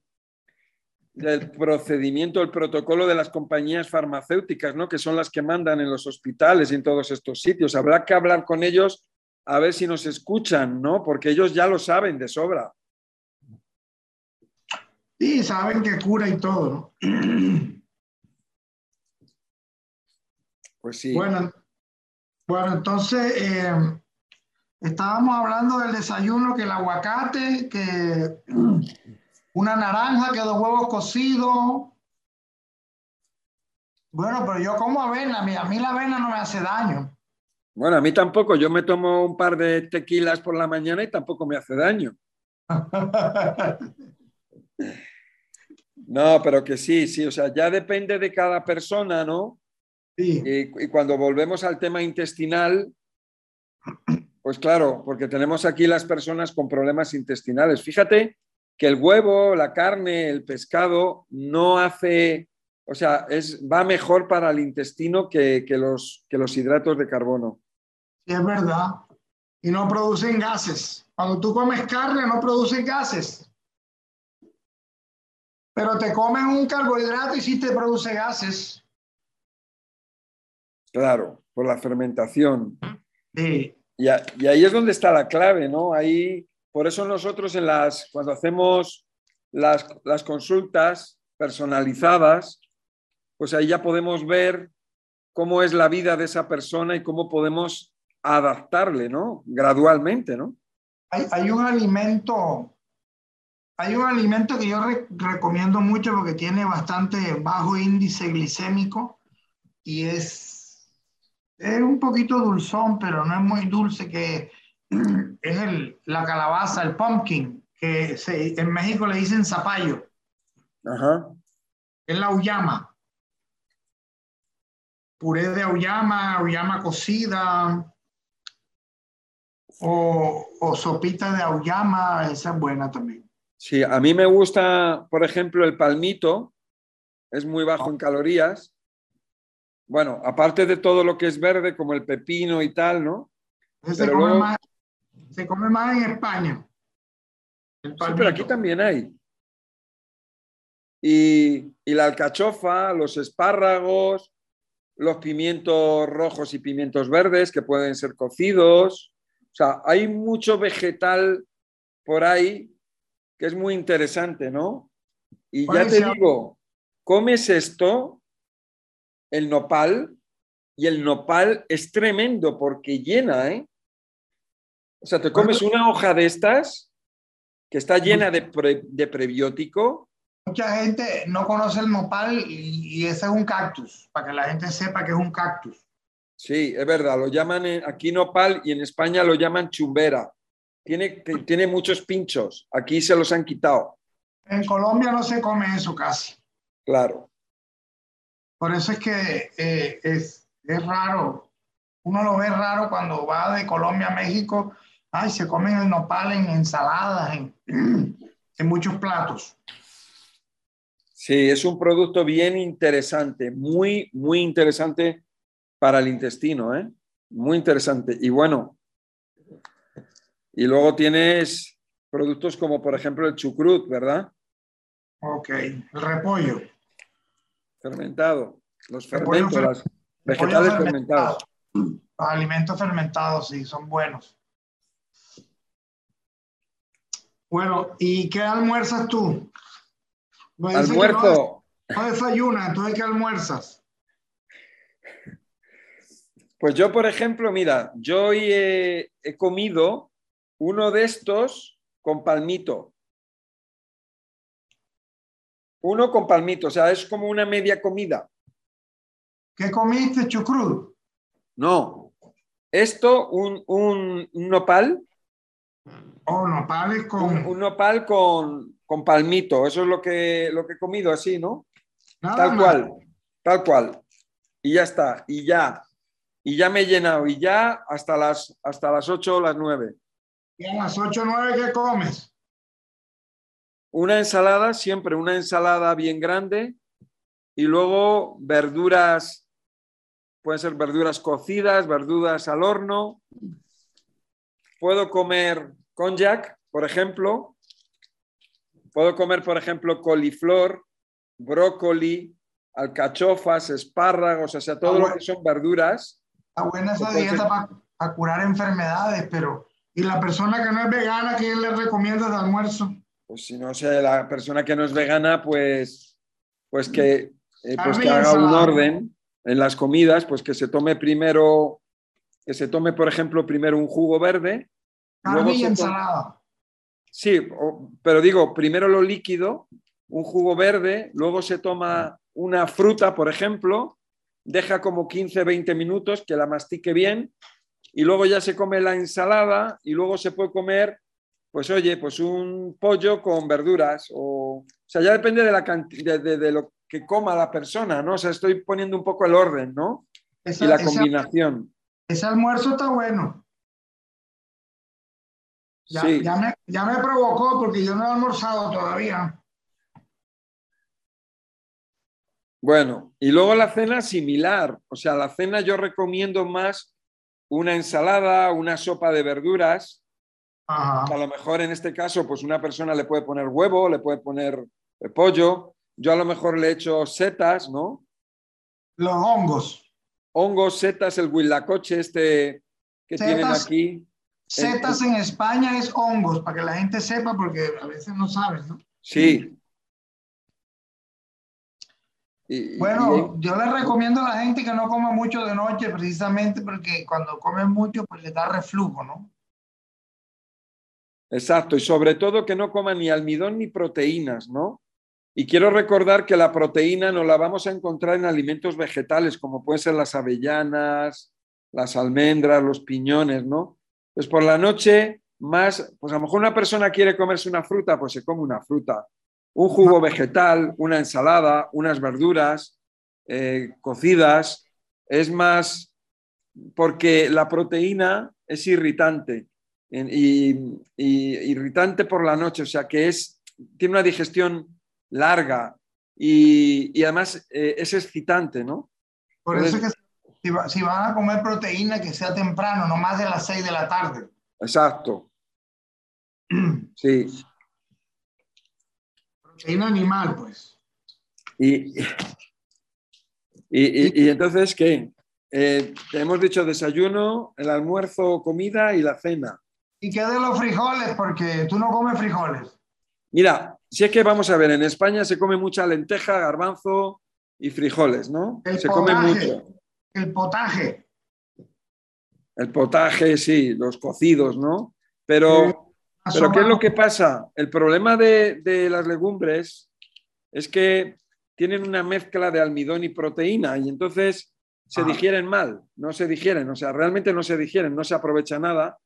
del procedimiento, el protocolo de las compañías farmacéuticas, ¿no? que son las que mandan en los hospitales y en todos estos sitios. Habrá que hablar con ellos a ver si nos escuchan, ¿no? porque ellos ya lo saben de sobra.
Sí, saben que cura y todo.
Pues sí.
Bueno, bueno entonces eh, estábamos hablando del desayuno, que el aguacate, que una naranja, que dos huevos cocidos. Bueno, pero yo como avena, a mí, a mí la avena no me hace daño.
Bueno, a mí tampoco. Yo me tomo un par de tequilas por la mañana y tampoco me hace daño. No, pero que sí, sí, o sea, ya depende de cada persona, ¿no?
Sí.
Y, y, cuando volvemos al tema intestinal, pues claro, porque tenemos aquí las personas con problemas intestinales. Fíjate que el huevo, la carne, el pescado no hace, o sea, es, va mejor para el intestino que, los, que los hidratos de carbono.
Sí, es verdad. Y no producen gases. Cuando tú comes carne no producen gases. Pero te comes un carbohidrato y sí te produce gases.
Claro, por la fermentación.
Sí.
Y, y ahí es donde está la clave, ¿no? Ahí por eso nosotros en las, cuando hacemos las, las consultas personalizadas, pues ahí ya podemos ver cómo es la vida de esa persona y cómo podemos adaptarle, ¿no? Gradualmente, ¿no?
Hay, hay un alimento, hay un alimento que yo recomiendo mucho porque tiene bastante bajo índice glicémico y es, es un poquito dulzón, pero no es muy dulce, que es el, la calabaza, el pumpkin, que en México le dicen zapallo.
Ajá.
Es la uyama. puré de auyama, auyama cocida, o, o sopita de auyama, esa es buena también.
Sí, a mí me gusta, por ejemplo, el palmito, es muy bajo en calorías. Bueno, aparte de todo lo que es verde, como el pepino y tal, ¿no?
se, come más, se, come más, en España.
Sí, pero aquí también hay. Y, y la alcachofa, los espárragos, los pimientos rojos y pimientos verdes que pueden ser cocidos. O sea, hay mucho vegetal por ahí que es muy interesante, ¿no? Y ya te digo, comes esto, el nopal, y el nopal es tremendo porque llena, ¿eh? O sea, te comes una hoja de estas que está llena de, prebiótico.
Mucha gente no conoce el nopal y, y, ese es un cactus, para que la gente sepa que es un cactus.
Sí, es verdad, lo llaman aquí nopal y en España lo llaman chumbera tiene, tiene muchos pinchos. Aquí se los han quitado.
En Colombia no se come eso casi.
Claro.
Por eso es que eh, es, es raro. Uno lo ve raro cuando va de Colombia a México. Ay, se comen el nopal en ensaladas, en, en muchos platos.
Sí, es un producto bien interesante, muy, muy interesante para el intestino, ¿eh? Muy interesante. Y bueno, y luego tienes productos como, por ejemplo, el chucrut, ¿verdad?
Ok, el repollo.
Fermentado. Los fermentos, los vegetales fermentados.
Los alimentos fermentados, sí, son buenos. Bueno, ¿y qué almuerzas tú?
Almuerzo.
No, desayuna, entonces ¿qué almuerzas?
Pues yo, por ejemplo, mira, yo hoy he comido uno de estos con palmito. Uno con palmito, o sea, es como una media comida.
¿Qué comiste, chucrut?
No. Esto, un, un, nopal.
Oh, nopales
con. Un, nopal con, con, palmito. Eso es lo que, lo que he comido así, ¿no? tal cual. Tal cual. Y ya está. Y ya. Y ya me he llenado. Y ya hasta las, hasta las 8 o las 9.
¿Y a las 8 o 9 qué comes?
Una ensalada, siempre una ensalada bien grande y luego verduras, pueden ser verduras cocidas, verduras al horno. Puedo comer konjac, por ejemplo. Puedo comer, por ejemplo, coliflor, brócoli, alcachofas, espárragos, o sea, todo lo que son verduras.
Está buena esa dieta para curar enfermedades, pero ¿Y la persona que no es vegana, qué le recomiendas de almuerzo?
Pues si no sé, la persona que no es vegana, pues, pues que, eh, pues que haga un orden en las comidas, pues que se tome primero, que se tome, por ejemplo, primero un jugo verde.
Carne y ensalada.
Sí, pero digo, primero lo líquido, un jugo verde, luego se toma una fruta, por ejemplo, deja como 15, 20 minutos que la mastique bien y luego ya se come la ensalada y luego se puede comer, pues oye, pues un pollo con verduras o, o sea, ya depende de, la de, de, lo que coma la persona, ¿no? O sea, estoy poniendo un poco el orden, ¿no? y la combinación.
Ese, almuerzo está bueno. Ya, sí. ya, me, ya me provocó porque yo no he almorzado todavía.
Bueno, y luego la cena similar. O sea, la cena yo recomiendo más una ensalada, una sopa de verduras. A lo mejor en este caso, pues una persona le puede poner huevo, le puede poner eh, pollo. Yo a lo mejor le echo setas, ¿no?
Los hongos.
Hongos, setas, el huilacoche este que tienen aquí.
Setas en España es hongos, para que la gente sepa, porque a veces no saben, ¿no?
Sí,
bueno, yo le recomiendo a la gente que no coma mucho de noche, precisamente porque cuando comen mucho, pues le da reflujo, ¿no?
Exacto, y sobre todo que no coma ni almidón ni proteínas, ¿no? Y quiero recordar que la proteína no la vamos a encontrar en alimentos vegetales, como pueden ser las avellanas, las almendras, los piñones, ¿no? Pues por la noche, más, pues a lo mejor una persona quiere comerse una fruta, pues se come una fruta. Un jugo vegetal, una ensalada, unas verduras eh, cocidas, es más porque la proteína es irritante. Y, irritante por la noche, o sea que es, tiene una digestión larga y, además eh, es excitante, ¿no?
Por eso que si, van a comer proteína, que sea temprano, no más de las 6 de la tarde.
Exacto. Sí.
Proteína animal, pues.
Y, y, entonces, ¿qué? Eh, hemos dicho desayuno, el almuerzo, comida y la cena.
¿Y qué de los frijoles? Porque tú no comes frijoles.
Mira, si es que vamos a ver, en España se come mucha lenteja, garbanzo y frijoles, ¿no? se come mucho.
El potaje.
El potaje, sí, los cocidos, ¿no? Pero, pero ¿qué es lo que pasa? El problema de, de las legumbres es que tienen una mezcla de almidón y proteína y entonces se ah. digieren mal, no se digieren, o sea, realmente no se digieren, no se aprovecha nada,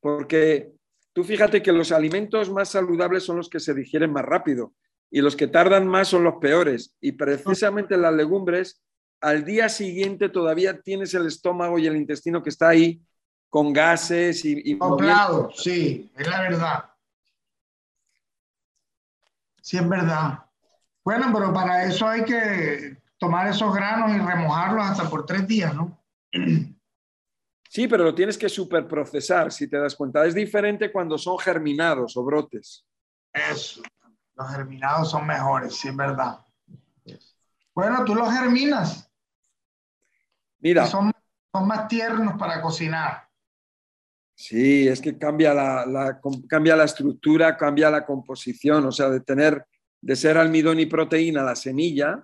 porque tú fíjate que los alimentos más saludables son los que se digieren más rápido y los que tardan más son los peores. Y precisamente las legumbres, al día siguiente todavía tienes el estómago y el intestino que está ahí con gases y... y
sí, es la verdad. Sí, es verdad. Bueno, pero para eso hay que tomar esos granos y remojarlos hasta por tres días, ¿no?
Sí, pero lo tienes que superprocesar, si te das cuenta. Es diferente cuando son germinados o brotes.
Eso, los germinados son mejores, sí, es verdad. Bueno, tú los germinas.
Mira.
son, son, más tiernos para cocinar.
Sí, es que cambia la, cambia la estructura, cambia la composición, o sea, de tener, de ser almidón y proteína la semilla,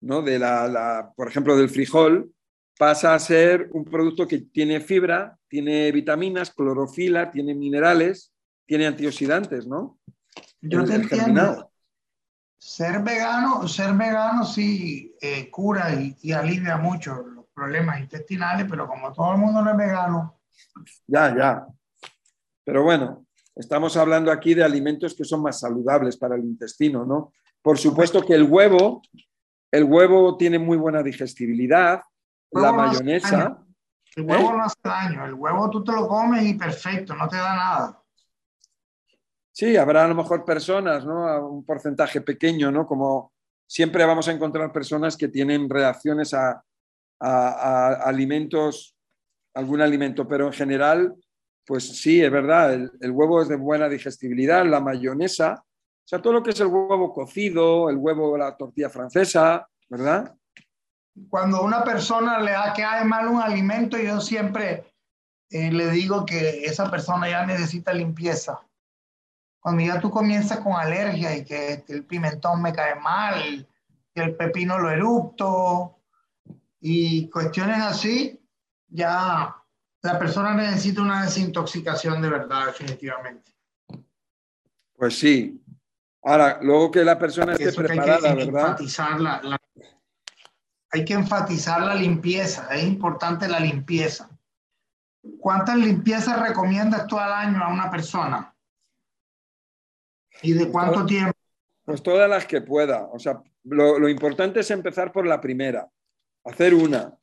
¿no? De la, por ejemplo, del frijol, pasa a ser un producto que tiene fibra, tiene vitaminas, clorofila, tiene minerales, tiene antioxidantes, ¿no?
Yo te entiendo. Ser vegano, ser vegano sí eh, cura y, alivia mucho problemas intestinales, pero como todo el mundo no es vegano.
Ya, ya. Pero bueno, estamos hablando aquí de alimentos que son más saludables para el intestino, ¿no? Por supuesto que el huevo, el huevo tiene muy buena digestibilidad, la mayonesa.
el huevo ¿Eh? no hace daño, el huevo tú te lo comes y perfecto, no te da nada.
Sí, habrá a lo mejor personas, ¿no? un porcentaje pequeño, ¿no? Como siempre vamos a encontrar personas que tienen reacciones a, alimentos, algún alimento, pero en general, pues sí, es verdad, el, el, huevo es de buena digestibilidad, la mayonesa, o sea, todo lo que es el huevo cocido, el huevo, la tortilla francesa, ¿verdad?
cuando una persona le da que hay mal un alimento, yo siempre eh, le digo que esa persona ya necesita limpieza. Cuando ya tú comienzas con alergia y que el pimentón me cae mal, que el pepino lo erupto y cuestiones así, ya la persona necesita una desintoxicación de verdad, definitivamente.
Pues sí. Ahora, luego que la persona esté preparada, ¿verdad?
la, hay que enfatizar la limpieza, es importante la limpieza. ¿Cuántas limpiezas recomiendas tú al año a una persona? ¿Y de cuánto tiempo?
Pues todas las que pueda. O sea, lo, importante es empezar por la primera, hacer una.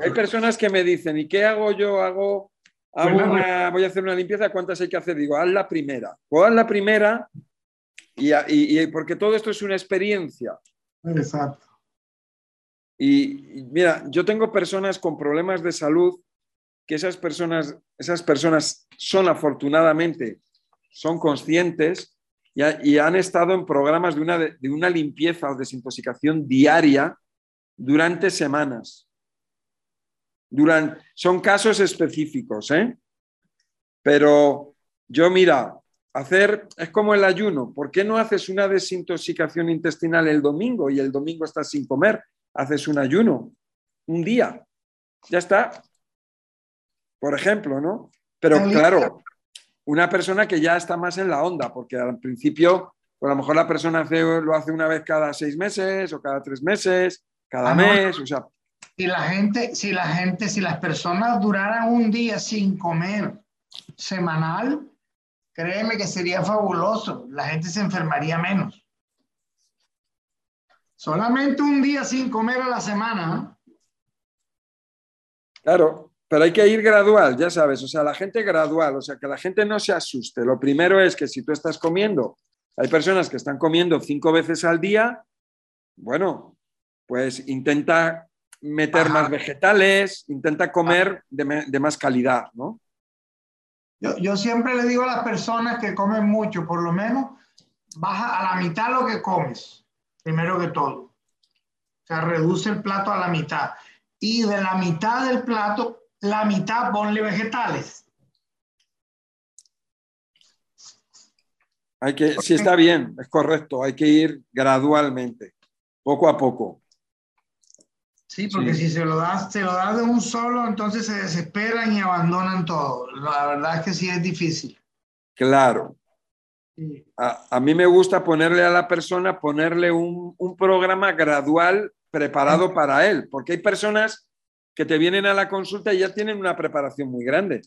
Hay personas que me dicen, ¿y qué hago yo? Hago, voy a hacer una limpieza, ¿cuántas hay que hacer? Digo, haz la primera. O haz la primera y, y porque todo esto es una experiencia.
Exacto.
Y, mira, yo tengo personas con problemas de salud que esas personas, esas personas son afortunadamente, son conscientes y, han estado en programas de una, de una limpieza o desintoxicación diaria durante semanas. Durante, son casos específicos, ¿eh? Pero yo, mira, hacer, es como el ayuno. ¿Por qué no haces una desintoxicación intestinal el domingo y el domingo estás sin comer? haces un ayuno, un día, ya está. Por ejemplo, ¿no? Pero claro, una persona que ya está más en la onda, porque al principio, pues a lo mejor la persona lo hace una vez cada seis meses o cada tres meses, cada mes, o sea.
Si la gente, si la gente, si las personas duraran un día sin comer semanal, créeme que sería fabuloso. La gente se enfermaría menos. Solamente un día sin comer a la semana
Claro, pero hay que ir gradual, ya sabes, o sea, la gente gradual, o sea, que la gente no se asuste. Lo primero es que si tú estás comiendo, hay personas que están comiendo cinco veces al día, bueno, pues intenta meter más vegetales, intenta comer de, más calidad, ¿no?
Yo, yo, siempre le digo a las personas que comen mucho, por lo menos, baja a la mitad lo que comes, primero que todo. O sea, reduce el plato a la mitad. Y de la mitad del plato, la mitad ponle vegetales.
Hay que, sí está bien, es correcto, hay que ir gradualmente, poco a poco.
Sí, porque si se lo das, se lo das de un solo, entonces se desesperan y abandonan todo. La verdad es que sí es difícil.
Claro. A, mí me gusta ponerle a la persona, ponerle un, un programa gradual preparado para él, porque hay personas que te vienen a la consulta y ya tienen una preparación muy grande.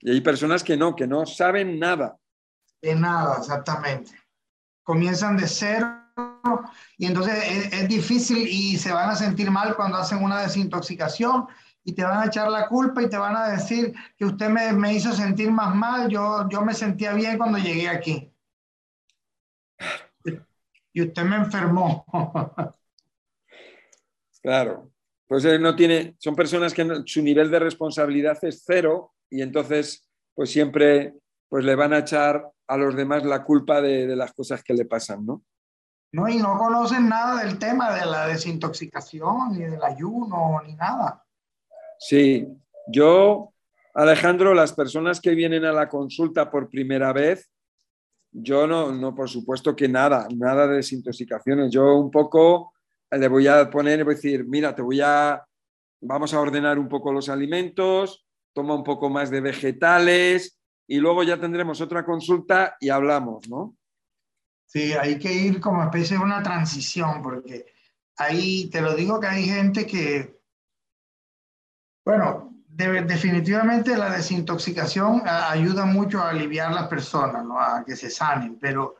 Y hay personas que no, que no saben nada.
De nada, exactamente. Comienzan de cero y entonces es, difícil y se van a sentir mal cuando hacen una desintoxicación y te van a echar la culpa y te van a decir que usted me, me hizo sentir más mal, yo, yo me sentía bien cuando llegué aquí. Y usted me enfermó.
claro. Pues él no tiene, son personas que su nivel de responsabilidad es cero y entonces pues siempre pues le van a echar a los demás la culpa de las cosas que le pasan, ¿no?
No, y no conocen nada del tema de la desintoxicación, ni del ayuno, ni nada.
Sí, yo, Alejandro, las personas que vienen a la consulta por primera vez, yo no, no, por supuesto que nada, nada de desintoxicaciones. Yo un poco le voy a poner, voy a decir, mira, te voy a, vamos a ordenar un poco los alimentos, toma un poco más de vegetales y luego ya tendremos otra consulta y hablamos, ¿no?
Sí, hay que ir como especie de una transición, porque ahí te lo digo que hay gente que, bueno, definitivamente la desintoxicación ayuda mucho a aliviar a las personas, ¿no? a que se sanen, pero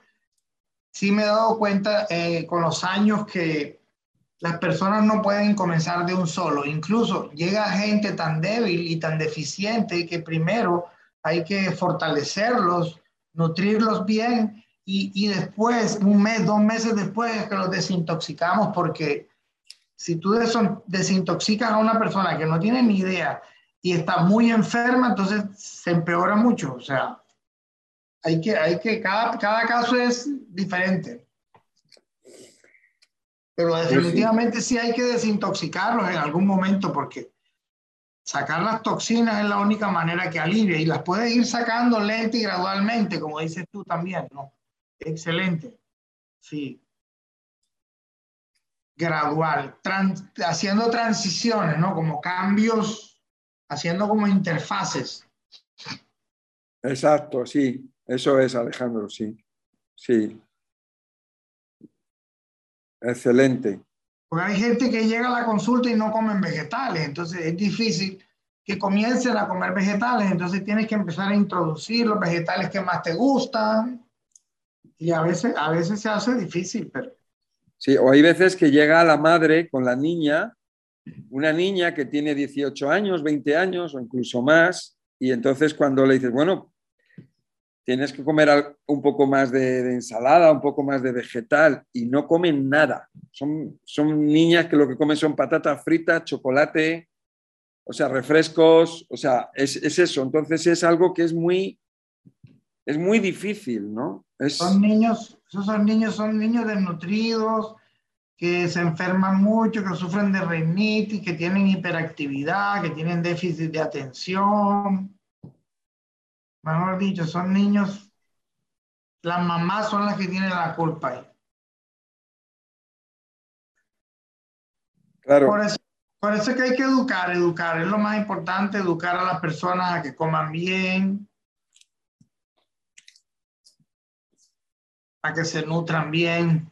sí me he dado cuenta eh, con los años que las personas no pueden comenzar de un solo. Incluso llega gente tan débil y tan deficiente que primero hay que fortalecerlos, nutrirlos bien y, y después, un mes, dos meses después, que los desintoxicamos porque si tú desintoxicas a una persona que no tiene ni idea y está muy enferma, entonces se empeora mucho. O sea, hay que, hay que, cada, cada caso es diferente. Pero pues definitivamente sí hay que desintoxicarlos en algún momento porque sacar las toxinas es la única manera que alivia y las puedes ir sacando lenta y gradualmente, como dices tú también, ¿no? Excelente. Sí. Gradual, haciendo transiciones, ¿no? Como cambios, haciendo como interfaces.
Exacto, sí. Eso es, Alejandro, sí. Sí. Excelente.
Porque hay gente que llega a la consulta y no comen vegetales, entonces es difícil que comiencen a comer vegetales, entonces tienes que empezar a introducir los vegetales que más te gustan y a veces, a veces se hace difícil, pero...
Sí, o hay veces que llega la madre con la niña, una niña que tiene 18 años, 20 años o incluso más, y entonces cuando le dices, bueno, tienes que comer un poco más de, ensalada, un poco más de vegetal y no comen nada. Son, son niñas que lo que comen son patatas fritas, chocolate, o sea, refrescos, o sea, es, eso. Entonces es algo que es muy, es muy difícil, ¿no?
Son niños, esos son niños, son niños desnutridos, que se enferman mucho, que sufren de rinitis, que tienen hiperactividad, que tienen déficit de atención, mejor dicho, son niños, las mamás son las que tienen la culpa ahí.
Claro.
Por eso, por eso es que hay que educar, educar, es lo más importante, educar a las personas a que coman bien, a que se nutran bien.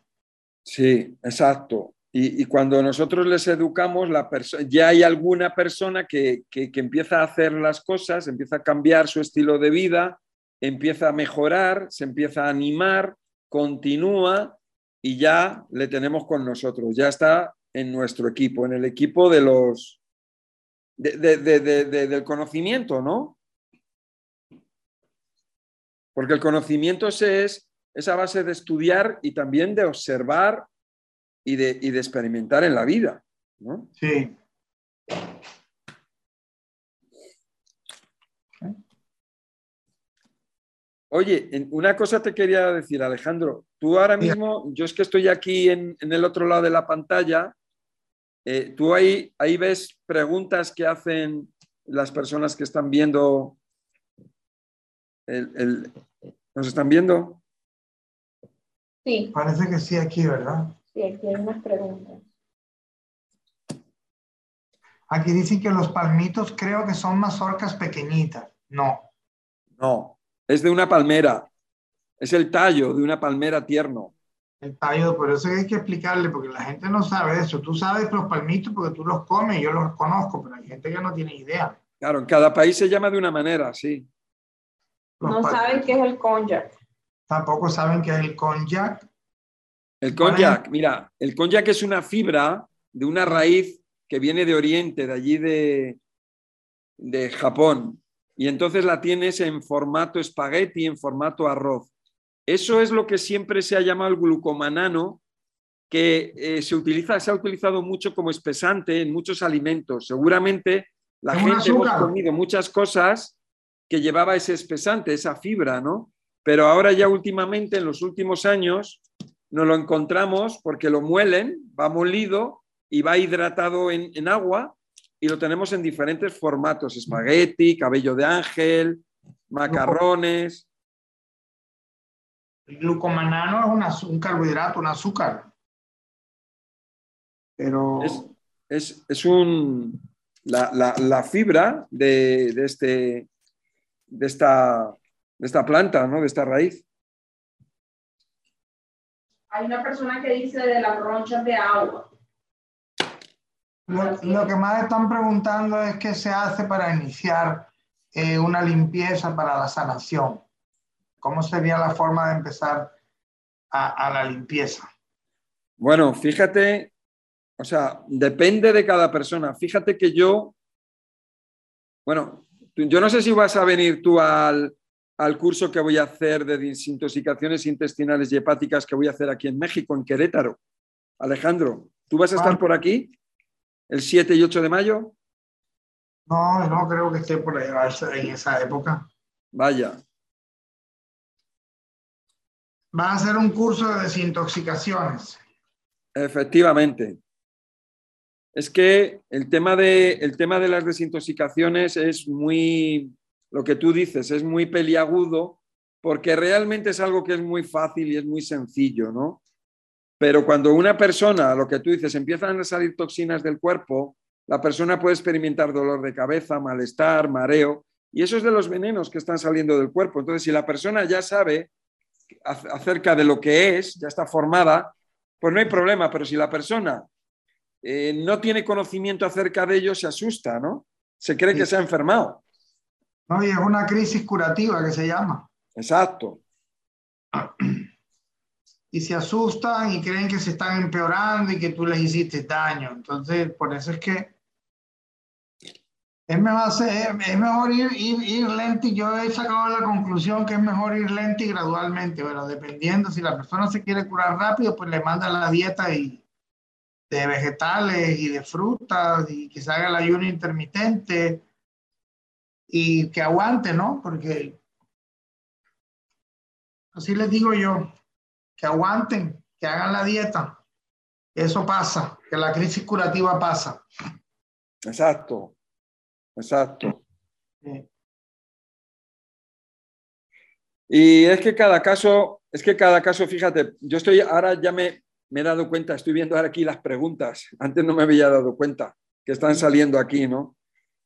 Sí, exacto. Y, cuando nosotros les educamos, la ya hay alguna persona que, que, empieza a hacer las cosas, empieza a cambiar su estilo de vida, empieza a mejorar, se empieza a animar, continúa y ya le tenemos con nosotros, ya está en nuestro equipo, en el equipo de los, del conocimiento, ¿no? Porque el conocimiento es esa base de estudiar y también de observar y de, y de experimentar en la vida, ¿no?
Sí.
Oye, una cosa te quería decir, Alejandro. Tú ahora mismo, yo es que estoy aquí en, el otro lado de la pantalla. Eh, tú ahí, ahí ves preguntas que hacen las personas que están viendo. El, ¿Nos están viendo?
Sí.
Parece que sí aquí, ¿verdad?
Sí, aquí hay unas preguntas.
Aquí dicen que los palmitos creo que son mazorcas pequeñitas. No.
No, es de una palmera. Es el tallo de una palmera tierno.
El tallo, por eso hay que explicarle, porque la gente no sabe eso. Tú sabes los palmitos porque tú los comes, yo los conozco, pero hay gente que no tiene idea.
Claro, en cada país se llama de una manera, sí.
no saben qué es el konjac.
Tampoco saben qué es el konjac.
El konjac, mira, el konjac es una fibra de una raíz que viene de Oriente, de allí de, de Japón, y entonces la tienes en formato espagueti, en formato arroz. Eso es lo que siempre se ha llamado el glucomanano, que eh, se, utiliza, se ha utilizado mucho como espesante en muchos alimentos. Seguramente la gente hemos comido muchas cosas que llevaba ese espesante, esa fibra, ¿no? Pero ahora ya últimamente, en los últimos años, nos lo encontramos porque lo muelen, va molido y va hidratado en, agua y lo tenemos en diferentes formatos, espagueti, cabello de ángel, macarrones.
El glucomanano es un carbohidrato, un azúcar. Pero...
Es, un, la, fibra de, este, de, esta, de esta planta, ¿no? de esta raíz.
Hay una persona que dice de las ronchas de agua.
Lo, que más están preguntando es qué se hace para iniciar eh, una limpieza para la sanación. ¿Cómo sería la forma de empezar a, la limpieza?
Bueno, fíjate, o sea, depende de cada persona. Fíjate que yo, bueno, yo no sé si vas a venir tú al, al curso que voy a hacer de desintoxicaciones intestinales y hepáticas que voy a hacer aquí en México, en Querétaro. Alejandro, ¿tú vas a estar por aquí? el 7 y 8 de mayo?
No, no creo que esté por ahí en esa época.
Vaya.
Va a ser un curso de desintoxicaciones.
Efectivamente. Es que el tema de, el tema de las desintoxicaciones es muy, lo que tú dices, es muy peliagudo porque realmente es algo que es muy fácil y es muy sencillo, ¿no? Pero cuando una persona, lo que tú dices, empiezan a salir toxinas del cuerpo, la persona puede experimentar dolor de cabeza, malestar, mareo, y eso es de los venenos que están saliendo del cuerpo. Entonces, si la persona ya sabe acerca de lo que es, ya está formada, pues no hay problema, pero si la persona eh, no tiene conocimiento acerca de ello, se asusta, ¿no? Se cree que se ha enfermado.
No, y es una crisis curativa que se llama.
Exacto.
y se asustan y creen que se están empeorando y que tú les hiciste daño. Entonces, por eso es que es mejor, es mejor ir, ir, ir, lento y yo he sacado la conclusión que es mejor ir lento y gradualmente, pero dependiendo si la persona se quiere curar rápido, pues le manda la dieta y, de vegetales y de frutas y que se haga el ayuno intermitente y que aguante, ¿no? Porque así les digo yo que aguanten, que hagan la dieta. Eso pasa, que la crisis curativa pasa.
Exacto, exacto. Y es que cada caso, es que cada caso, fíjate, yo estoy, ahora ya me, me he dado cuenta, estoy viendo ahora aquí las preguntas, antes no me había dado cuenta que están saliendo aquí, ¿no?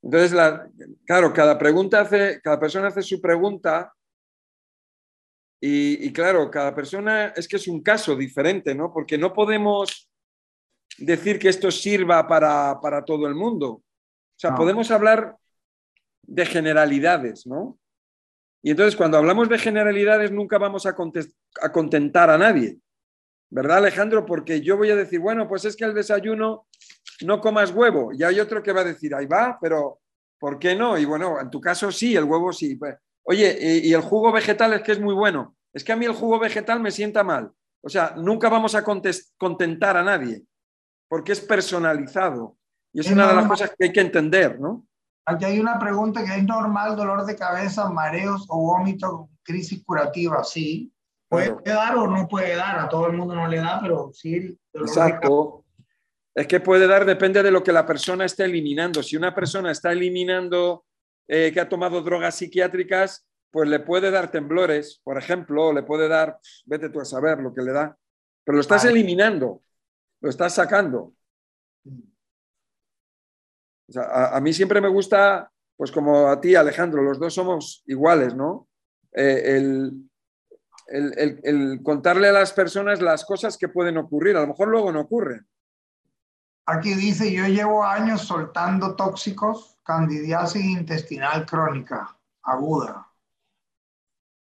Entonces, la, claro, cada pregunta hace, cada persona hace su pregunta y, claro, cada persona es que es un caso diferente, ¿no? Porque no podemos decir que esto sirva para, todo el mundo. O sea, podemos hablar de generalidades, ¿no? Y entonces cuando hablamos de generalidades nunca vamos a, a contentar a nadie, ¿verdad Alejandro? Porque yo voy a decir, bueno, pues es que el desayuno no comas huevo. Y hay otro que va a decir, ahí va, pero ¿por qué no? Y bueno, en tu caso sí, el huevo sí. Oye, y, el jugo vegetal es que es muy bueno. Es que a mí el jugo vegetal me sienta mal. O sea, nunca vamos a contentar a nadie, porque es personalizado. Y es, una de las cosas que hay que entender, ¿no?
Aquí hay una pregunta que es normal dolor de cabeza, mareos o vómito, crisis curativa, sí. Puede dar o no puede dar, a todo el mundo no le da, pero sí.
Exacto. Es que puede dar, depende de lo que la persona esté eliminando. Si una persona está eliminando eh, que ha tomado drogas psiquiátricas, pues le puede dar temblores, por ejemplo, o le puede dar, vete tú a saber lo que le da, pero lo estás eliminando, lo estás sacando. a, mí siempre me gusta, pues como a ti, Alejandro, los dos somos iguales, ¿no? Eh, el, el, contarle a las personas las cosas que pueden ocurrir. A lo mejor luego no ocurren.
Aquí dice, yo llevo años soltando tóxicos, candidiasis intestinal crónica, aguda.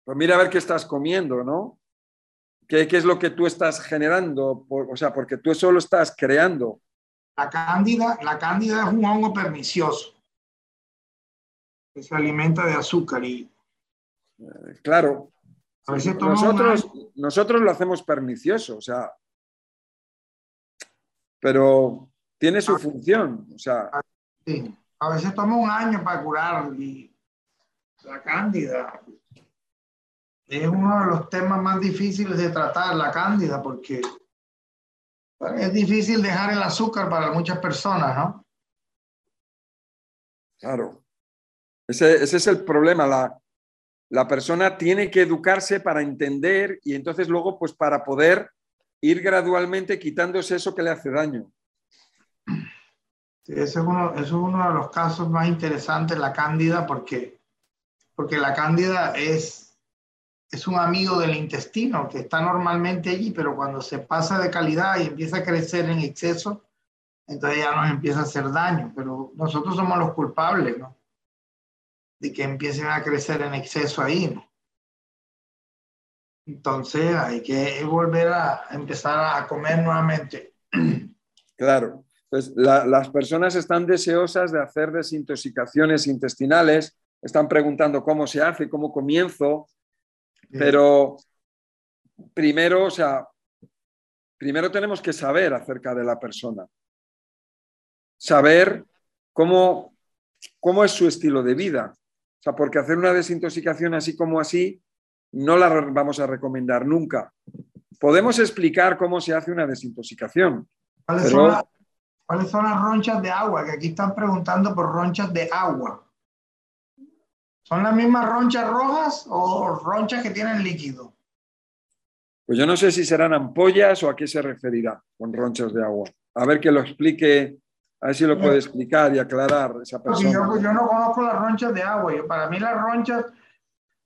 Pues mira a ver qué estás comiendo, ¿no? ¿Qué, qué es lo que tú estás generando? o sea, porque tú solo estás creando.
La cándida, la cándida es un hongo pernicioso que se alimenta de azúcar y...
Eh, claro, nosotros, nosotros lo hacemos pernicioso, o sea, pero tiene su ah. función, o sea.
Sí. A veces toma un año para curar la cándida. Es uno de los temas más difíciles de tratar, la cándida, porque es difícil dejar el azúcar para muchas personas, ¿no?
Claro. Ese, ese es el problema, la, la persona tiene que educarse para entender y entonces luego pues para poder ir gradualmente quitándose eso que le hace daño.
Ese es uno, es uno de los casos más interesantes, la cándida, porque, porque la cándida es, es un amigo del intestino que está normalmente allí, pero cuando se pasa de calidad y empieza a crecer en exceso, entonces ya nos empieza a hacer daño, pero nosotros somos los culpables, ¿no? de que empiecen a crecer en exceso ahí. ¿no? Entonces hay que volver a empezar a comer nuevamente.
Claro. Las personas están deseosas de hacer desintoxicaciones intestinales, están preguntando cómo se hace, cómo comienzo, pero primero, o sea, primero tenemos que saber acerca de la persona, saber cómo, cómo es su estilo de vida, o sea, porque hacer una desintoxicación así como así no la vamos a recomendar nunca. Podemos explicar cómo se hace una desintoxicación.
¿Cuáles, son, las ronchas de agua? Que aquí están preguntando por ronchas de agua. ¿Son las mismas ronchas rojas o ronchas que tienen líquido?
Pues yo no sé si serán ampollas o a qué se referirá con ronchas de agua. A ver que lo explique a ver si lo puede explicar y aclarar esa persona.
Yo, no conozco las ronchas de agua. para mí las ronchas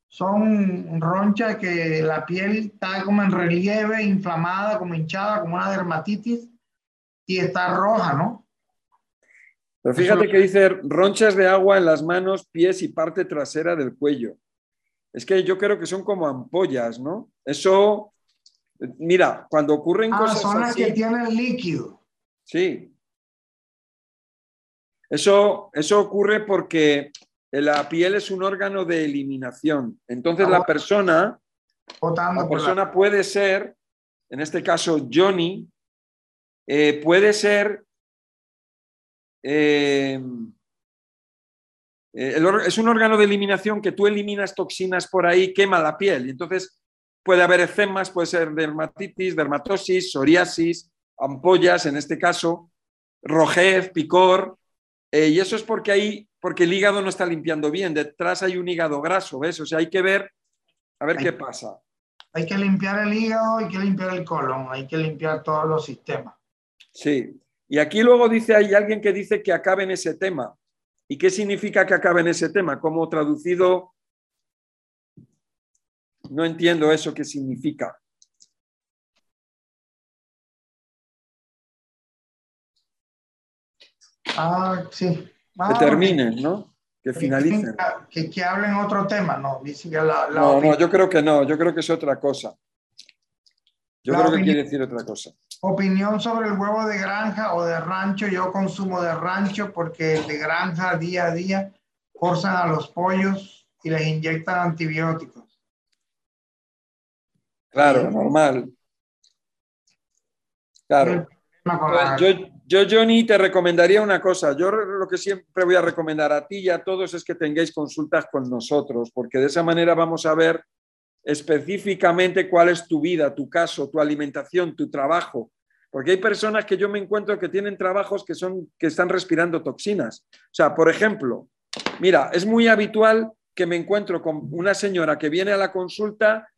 son ronchas que la piel está como en relieve, inflamada, como hinchada, como una dermatitis y está roja, ¿no?
Pero fíjate que dice ronchas de agua en las manos, pies y parte trasera del cuello. Es que yo creo que son como ampollas, ¿no? Eso, mira, cuando ocurren ah, cosas
son las que tienen líquido.
Sí, eso, eso ocurre porque la piel es un órgano de eliminación. Entonces la persona, la persona puede ser, en este caso Johnny, eh, puede ser, eh, eh, es un órgano de eliminación que tú eliminas toxinas por ahí, quema la piel. Y entonces puede haber eczemas, puede ser dermatitis, dermatosis, psoriasis, ampollas, en este caso, rojez, picor, eh, y eso es porque, hay, porque el hígado no está limpiando bien. Detrás hay un hígado graso, ¿ves? O sea, hay que ver, a ver qué pasa.
Hay que limpiar el hígado, hay que limpiar el colon, hay que limpiar todos los sistemas.
Sí. Y aquí luego dice, hay alguien que dice que acabe en ese tema. ¿Y qué significa que acabe en ese tema? Como traducido, no entiendo eso qué significa.
Ah, sí.
que ah, terminen, ¿no? Que finalicen.
Que, que, hablen otro tema, ¿no?
no, no, yo creo que no, yo creo que es otra cosa. Yo
La
creo que quiere decir otra cosa.
Opinión sobre el huevo de granja o de rancho. Yo consumo de rancho porque el de granja día a día forzan a los pollos y les inyectan antibióticos.
Claro, normal. Claro.
La-
Yo, yo, Johnny, te recomendaría una cosa. Yo lo que siempre voy a recomendar a ti y a todos es que tengáis consultas con nosotros, porque de esa manera vamos a ver específicamente cuál es tu vida, tu caso, tu alimentación, tu trabajo. Porque hay personas que yo me encuentro que tienen trabajos que, son, que están respirando toxinas. O sea, por ejemplo, mira, es muy habitual que me encuentro con una señora que viene a la consulta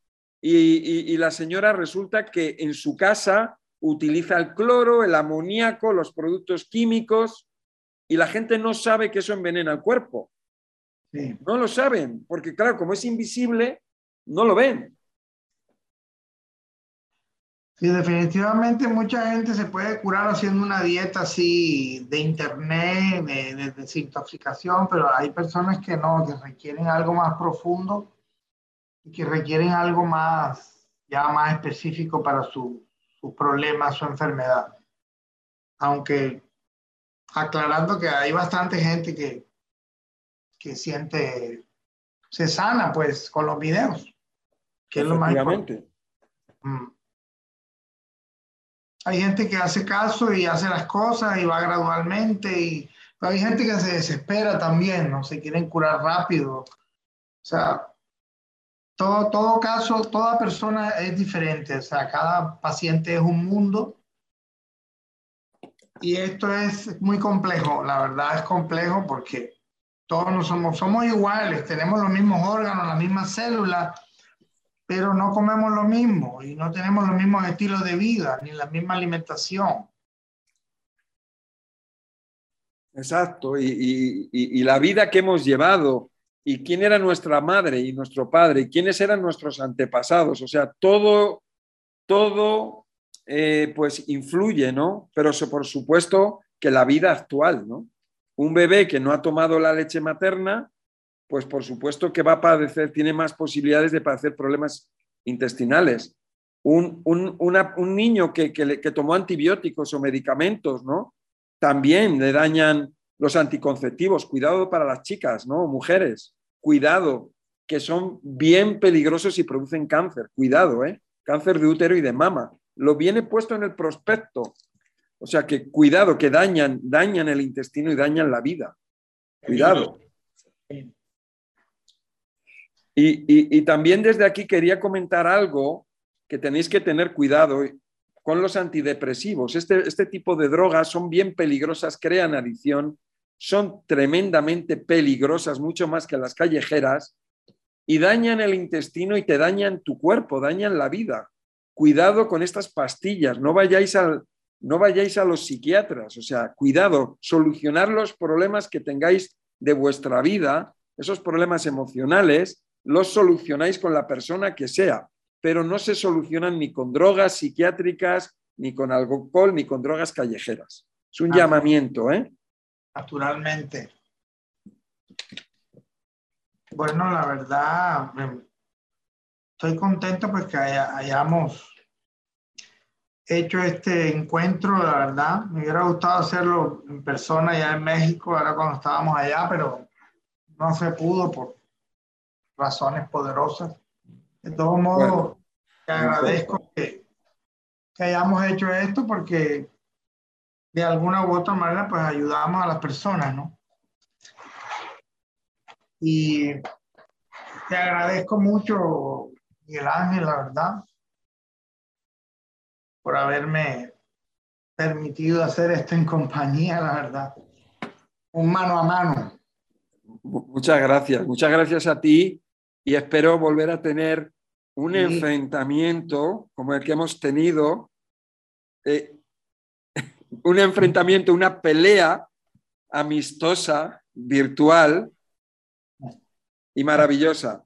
y, y- y la señora resulta que en su casa utiliza el cloro, el amoníaco, los productos químicos y la gente no sabe que eso envenena el cuerpo.
Sí.
No lo saben, porque claro, como es invisible, no lo ven.
Sí, definitivamente mucha gente se puede curar haciendo una dieta así de internet, de, de desintoxicación, pero hay personas que no, que requieren algo más profundo y que requieren algo más, ya más específico para su, su problema, su enfermedad. Aunque aclarando que hay bastante gente que, que siente, se sana pues con los videos, que es lo más importante. Mm. Hay gente que hace caso y hace las cosas y va gradualmente, y, pero hay gente que se desespera también, ¿no? Se quieren curar rápido. O sea, todo, todo caso, toda persona es diferente, o sea, cada paciente es un mundo. Y esto es muy complejo, la verdad es complejo porque todos no somos, somos iguales, tenemos los mismos órganos, las mismas células, pero no comemos lo mismo y no tenemos los mismos estilos de vida ni la misma alimentación.
Exacto. Y, y- la vida que hemos llevado y quién era nuestra madre y nuestro padre y quiénes eran nuestros antepasados. O sea, todo, todo eh, pues influye, ¿no? Pero so- por supuesto que la vida actual, ¿no? Un bebé que no ha tomado la leche materna, pues por supuesto que va a padecer, tiene más posibilidades de padecer problemas intestinales. Un, un- un niño que, que tomó antibióticos o medicamentos, ¿no? También le dañan los anticonceptivos. Cuidado para las chicas, ¿no? Mujeres, cuidado, que son bien peligrosos y producen cáncer. Cuidado, ¿eh? Cáncer de útero y de mama. Lo viene puesto en el prospecto. O sea que cuidado, que dañan, dañan el intestino y dañan la vida. Cuidado. Y, también desde aquí quería comentar algo que tenéis que tener cuidado con los antidepresivos. Este, este tipo de drogas son bien peligrosas, crean adicción, son tremendamente peligrosas, mucho más que las callejeras, y dañan el intestino y te dañan tu cuerpo, dañan la vida. Cuidado con estas pastillas, no vayáis al, no vayáis a los psiquiatras, o sea, cuidado, solucionar los problemas que tengáis de vuestra vida, esos problemas emocionales, los solucionáis con la persona que sea, pero no se solucionan ni con drogas psiquiátricas, ni con alcohol, ni con drogas callejeras. Es un
Ah.
llamamiento, ¿eh?
naturalmente. Bueno, la verdad, estoy contento porque haya- hayamos hecho este encuentro, la verdad. Me hubiera gustado hacerlo en persona ya en México, ahora cuando estábamos allá, pero no se pudo por razones poderosas. De todos modos,
Bueno,
te agradezco que, que hayamos hecho esto porque de alguna u otra manera pues ayudamos a las personas, ¿no? Y te agradezco mucho, Miguel Ángel, la verdad, por haberme permitido hacer esto en compañía, la verdad. Un mano a mano.
Mu- Muchas gracias, muchas gracias a ti y espero volver a tener un
Sí.
enfrentamiento como el que hemos tenido, eh, un enfrentamiento, una pelea amistosa, virtual y maravillosa.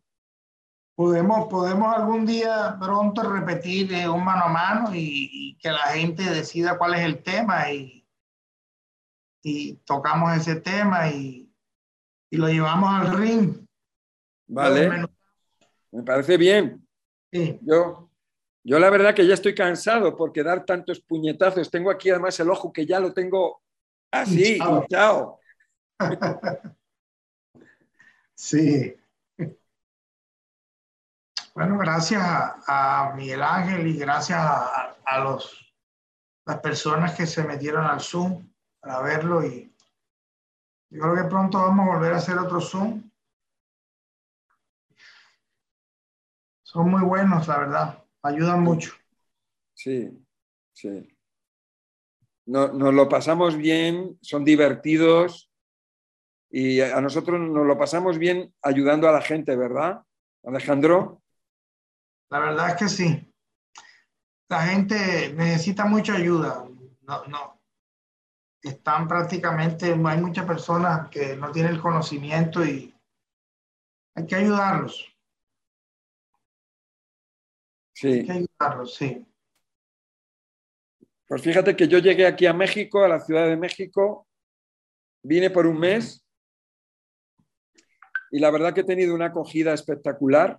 Podemos, podemos algún día pronto repetir eh, un mano a mano y, y que la gente decida cuál es el tema y, y tocamos ese tema y, y lo llevamos al ring.
¿Vale? Me parece bien.
Sí.
Yo, Yo la verdad que ya estoy cansado porque dar tantos puñetazos. Tengo aquí además el ojo que ya lo tengo así, hinchado.
sí. Bueno, gracias a, Miguel Ángel y gracias a, los, las personas que se metieron al Zoom para verlo y yo creo que pronto vamos a volver a hacer otro Zoom. Son muy buenos, la verdad. Ayudan mucho.
Sí, sí. No, nos lo pasamos bien, son divertidos y a nosotros nos lo pasamos bien ayudando a la gente, ¿verdad, Alejandro?
La verdad es que sí. La gente necesita mucha ayuda. No, no. Están prácticamente, hay muchas personas que no tienen el conocimiento y hay que ayudarlos.
Sí.
Hay que ayudarlos, sí.
Pues fíjate que yo llegué aquí a México, a la Ciudad de México, vine por un mes y la verdad que he tenido una acogida espectacular.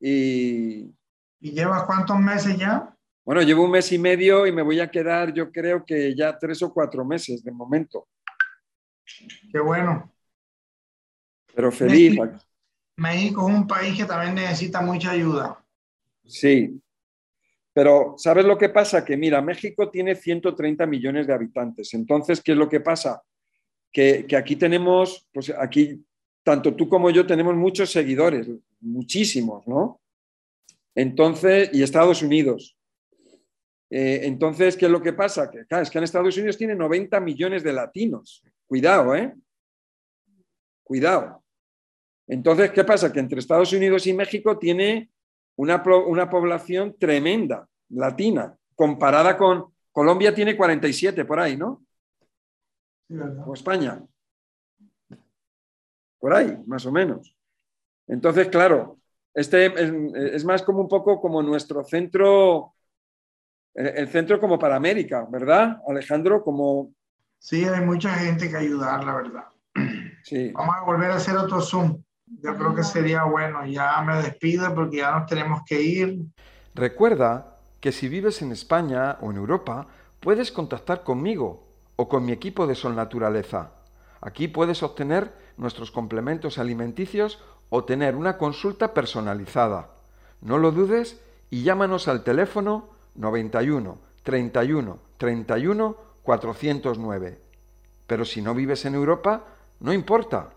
Y,
¿Y llevas cuántos meses ya?
Bueno, llevo un mes y medio y me voy a quedar, yo creo que ya tres o cuatro meses de momento.
Qué bueno.
Pero feliz.
México, es un país que también necesita mucha ayuda.
Sí. Pero ¿sabes lo que pasa? Que mira, México tiene 130 millones de habitantes. Entonces, ¿qué es lo que pasa? Que, que aquí tenemos, pues aquí tanto tú como yo tenemos muchos seguidores, muchísimos, ¿no? Entonces, y Estados Unidos. Eh, entonces, ¿qué es lo que pasa? Que, es que en Estados Unidos tiene 90 millones de latinos. Cuidado, ¿eh? Cuidado. Entonces, ¿qué pasa? Que entre Estados Unidos y México tiene una, una población tremenda, latina, comparada con Colombia tiene 47 por ahí, ¿no? o España por ahí, más o menos. Entonces, claro, este es, más como un poco como nuestro centro, el centro como para América, ¿verdad, Alejandro? Como...
Sí, hay mucha gente que ayudar, la verdad. Sí. Vamos a volver a hacer otro Zoom. Yo creo que sería bueno. Ya me despido porque ya nos tenemos que ir.
Recuerda que si vives en España o en Europa, puedes contactar conmigo o con mi equipo de Sol Naturaleza. Aquí puedes obtener nuestros complementos alimenticios o tener una consulta personalizada. No lo dudes y llámanos al teléfono 91 31 31 409. Pero si no vives en Europa, no importa.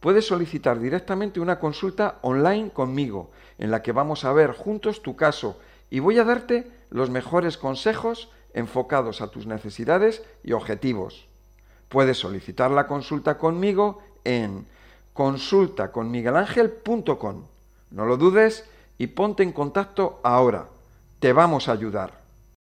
Puedes solicitar directamente una consulta online conmigo, en la que vamos a ver juntos tu caso y voy a darte los mejores consejos enfocados a tus necesidades y objetivos. Puedes solicitar la consulta conmigo en consultaconmiguelangel.com. No lo dudes y ponte en contacto ahora. Te vamos a ayudar.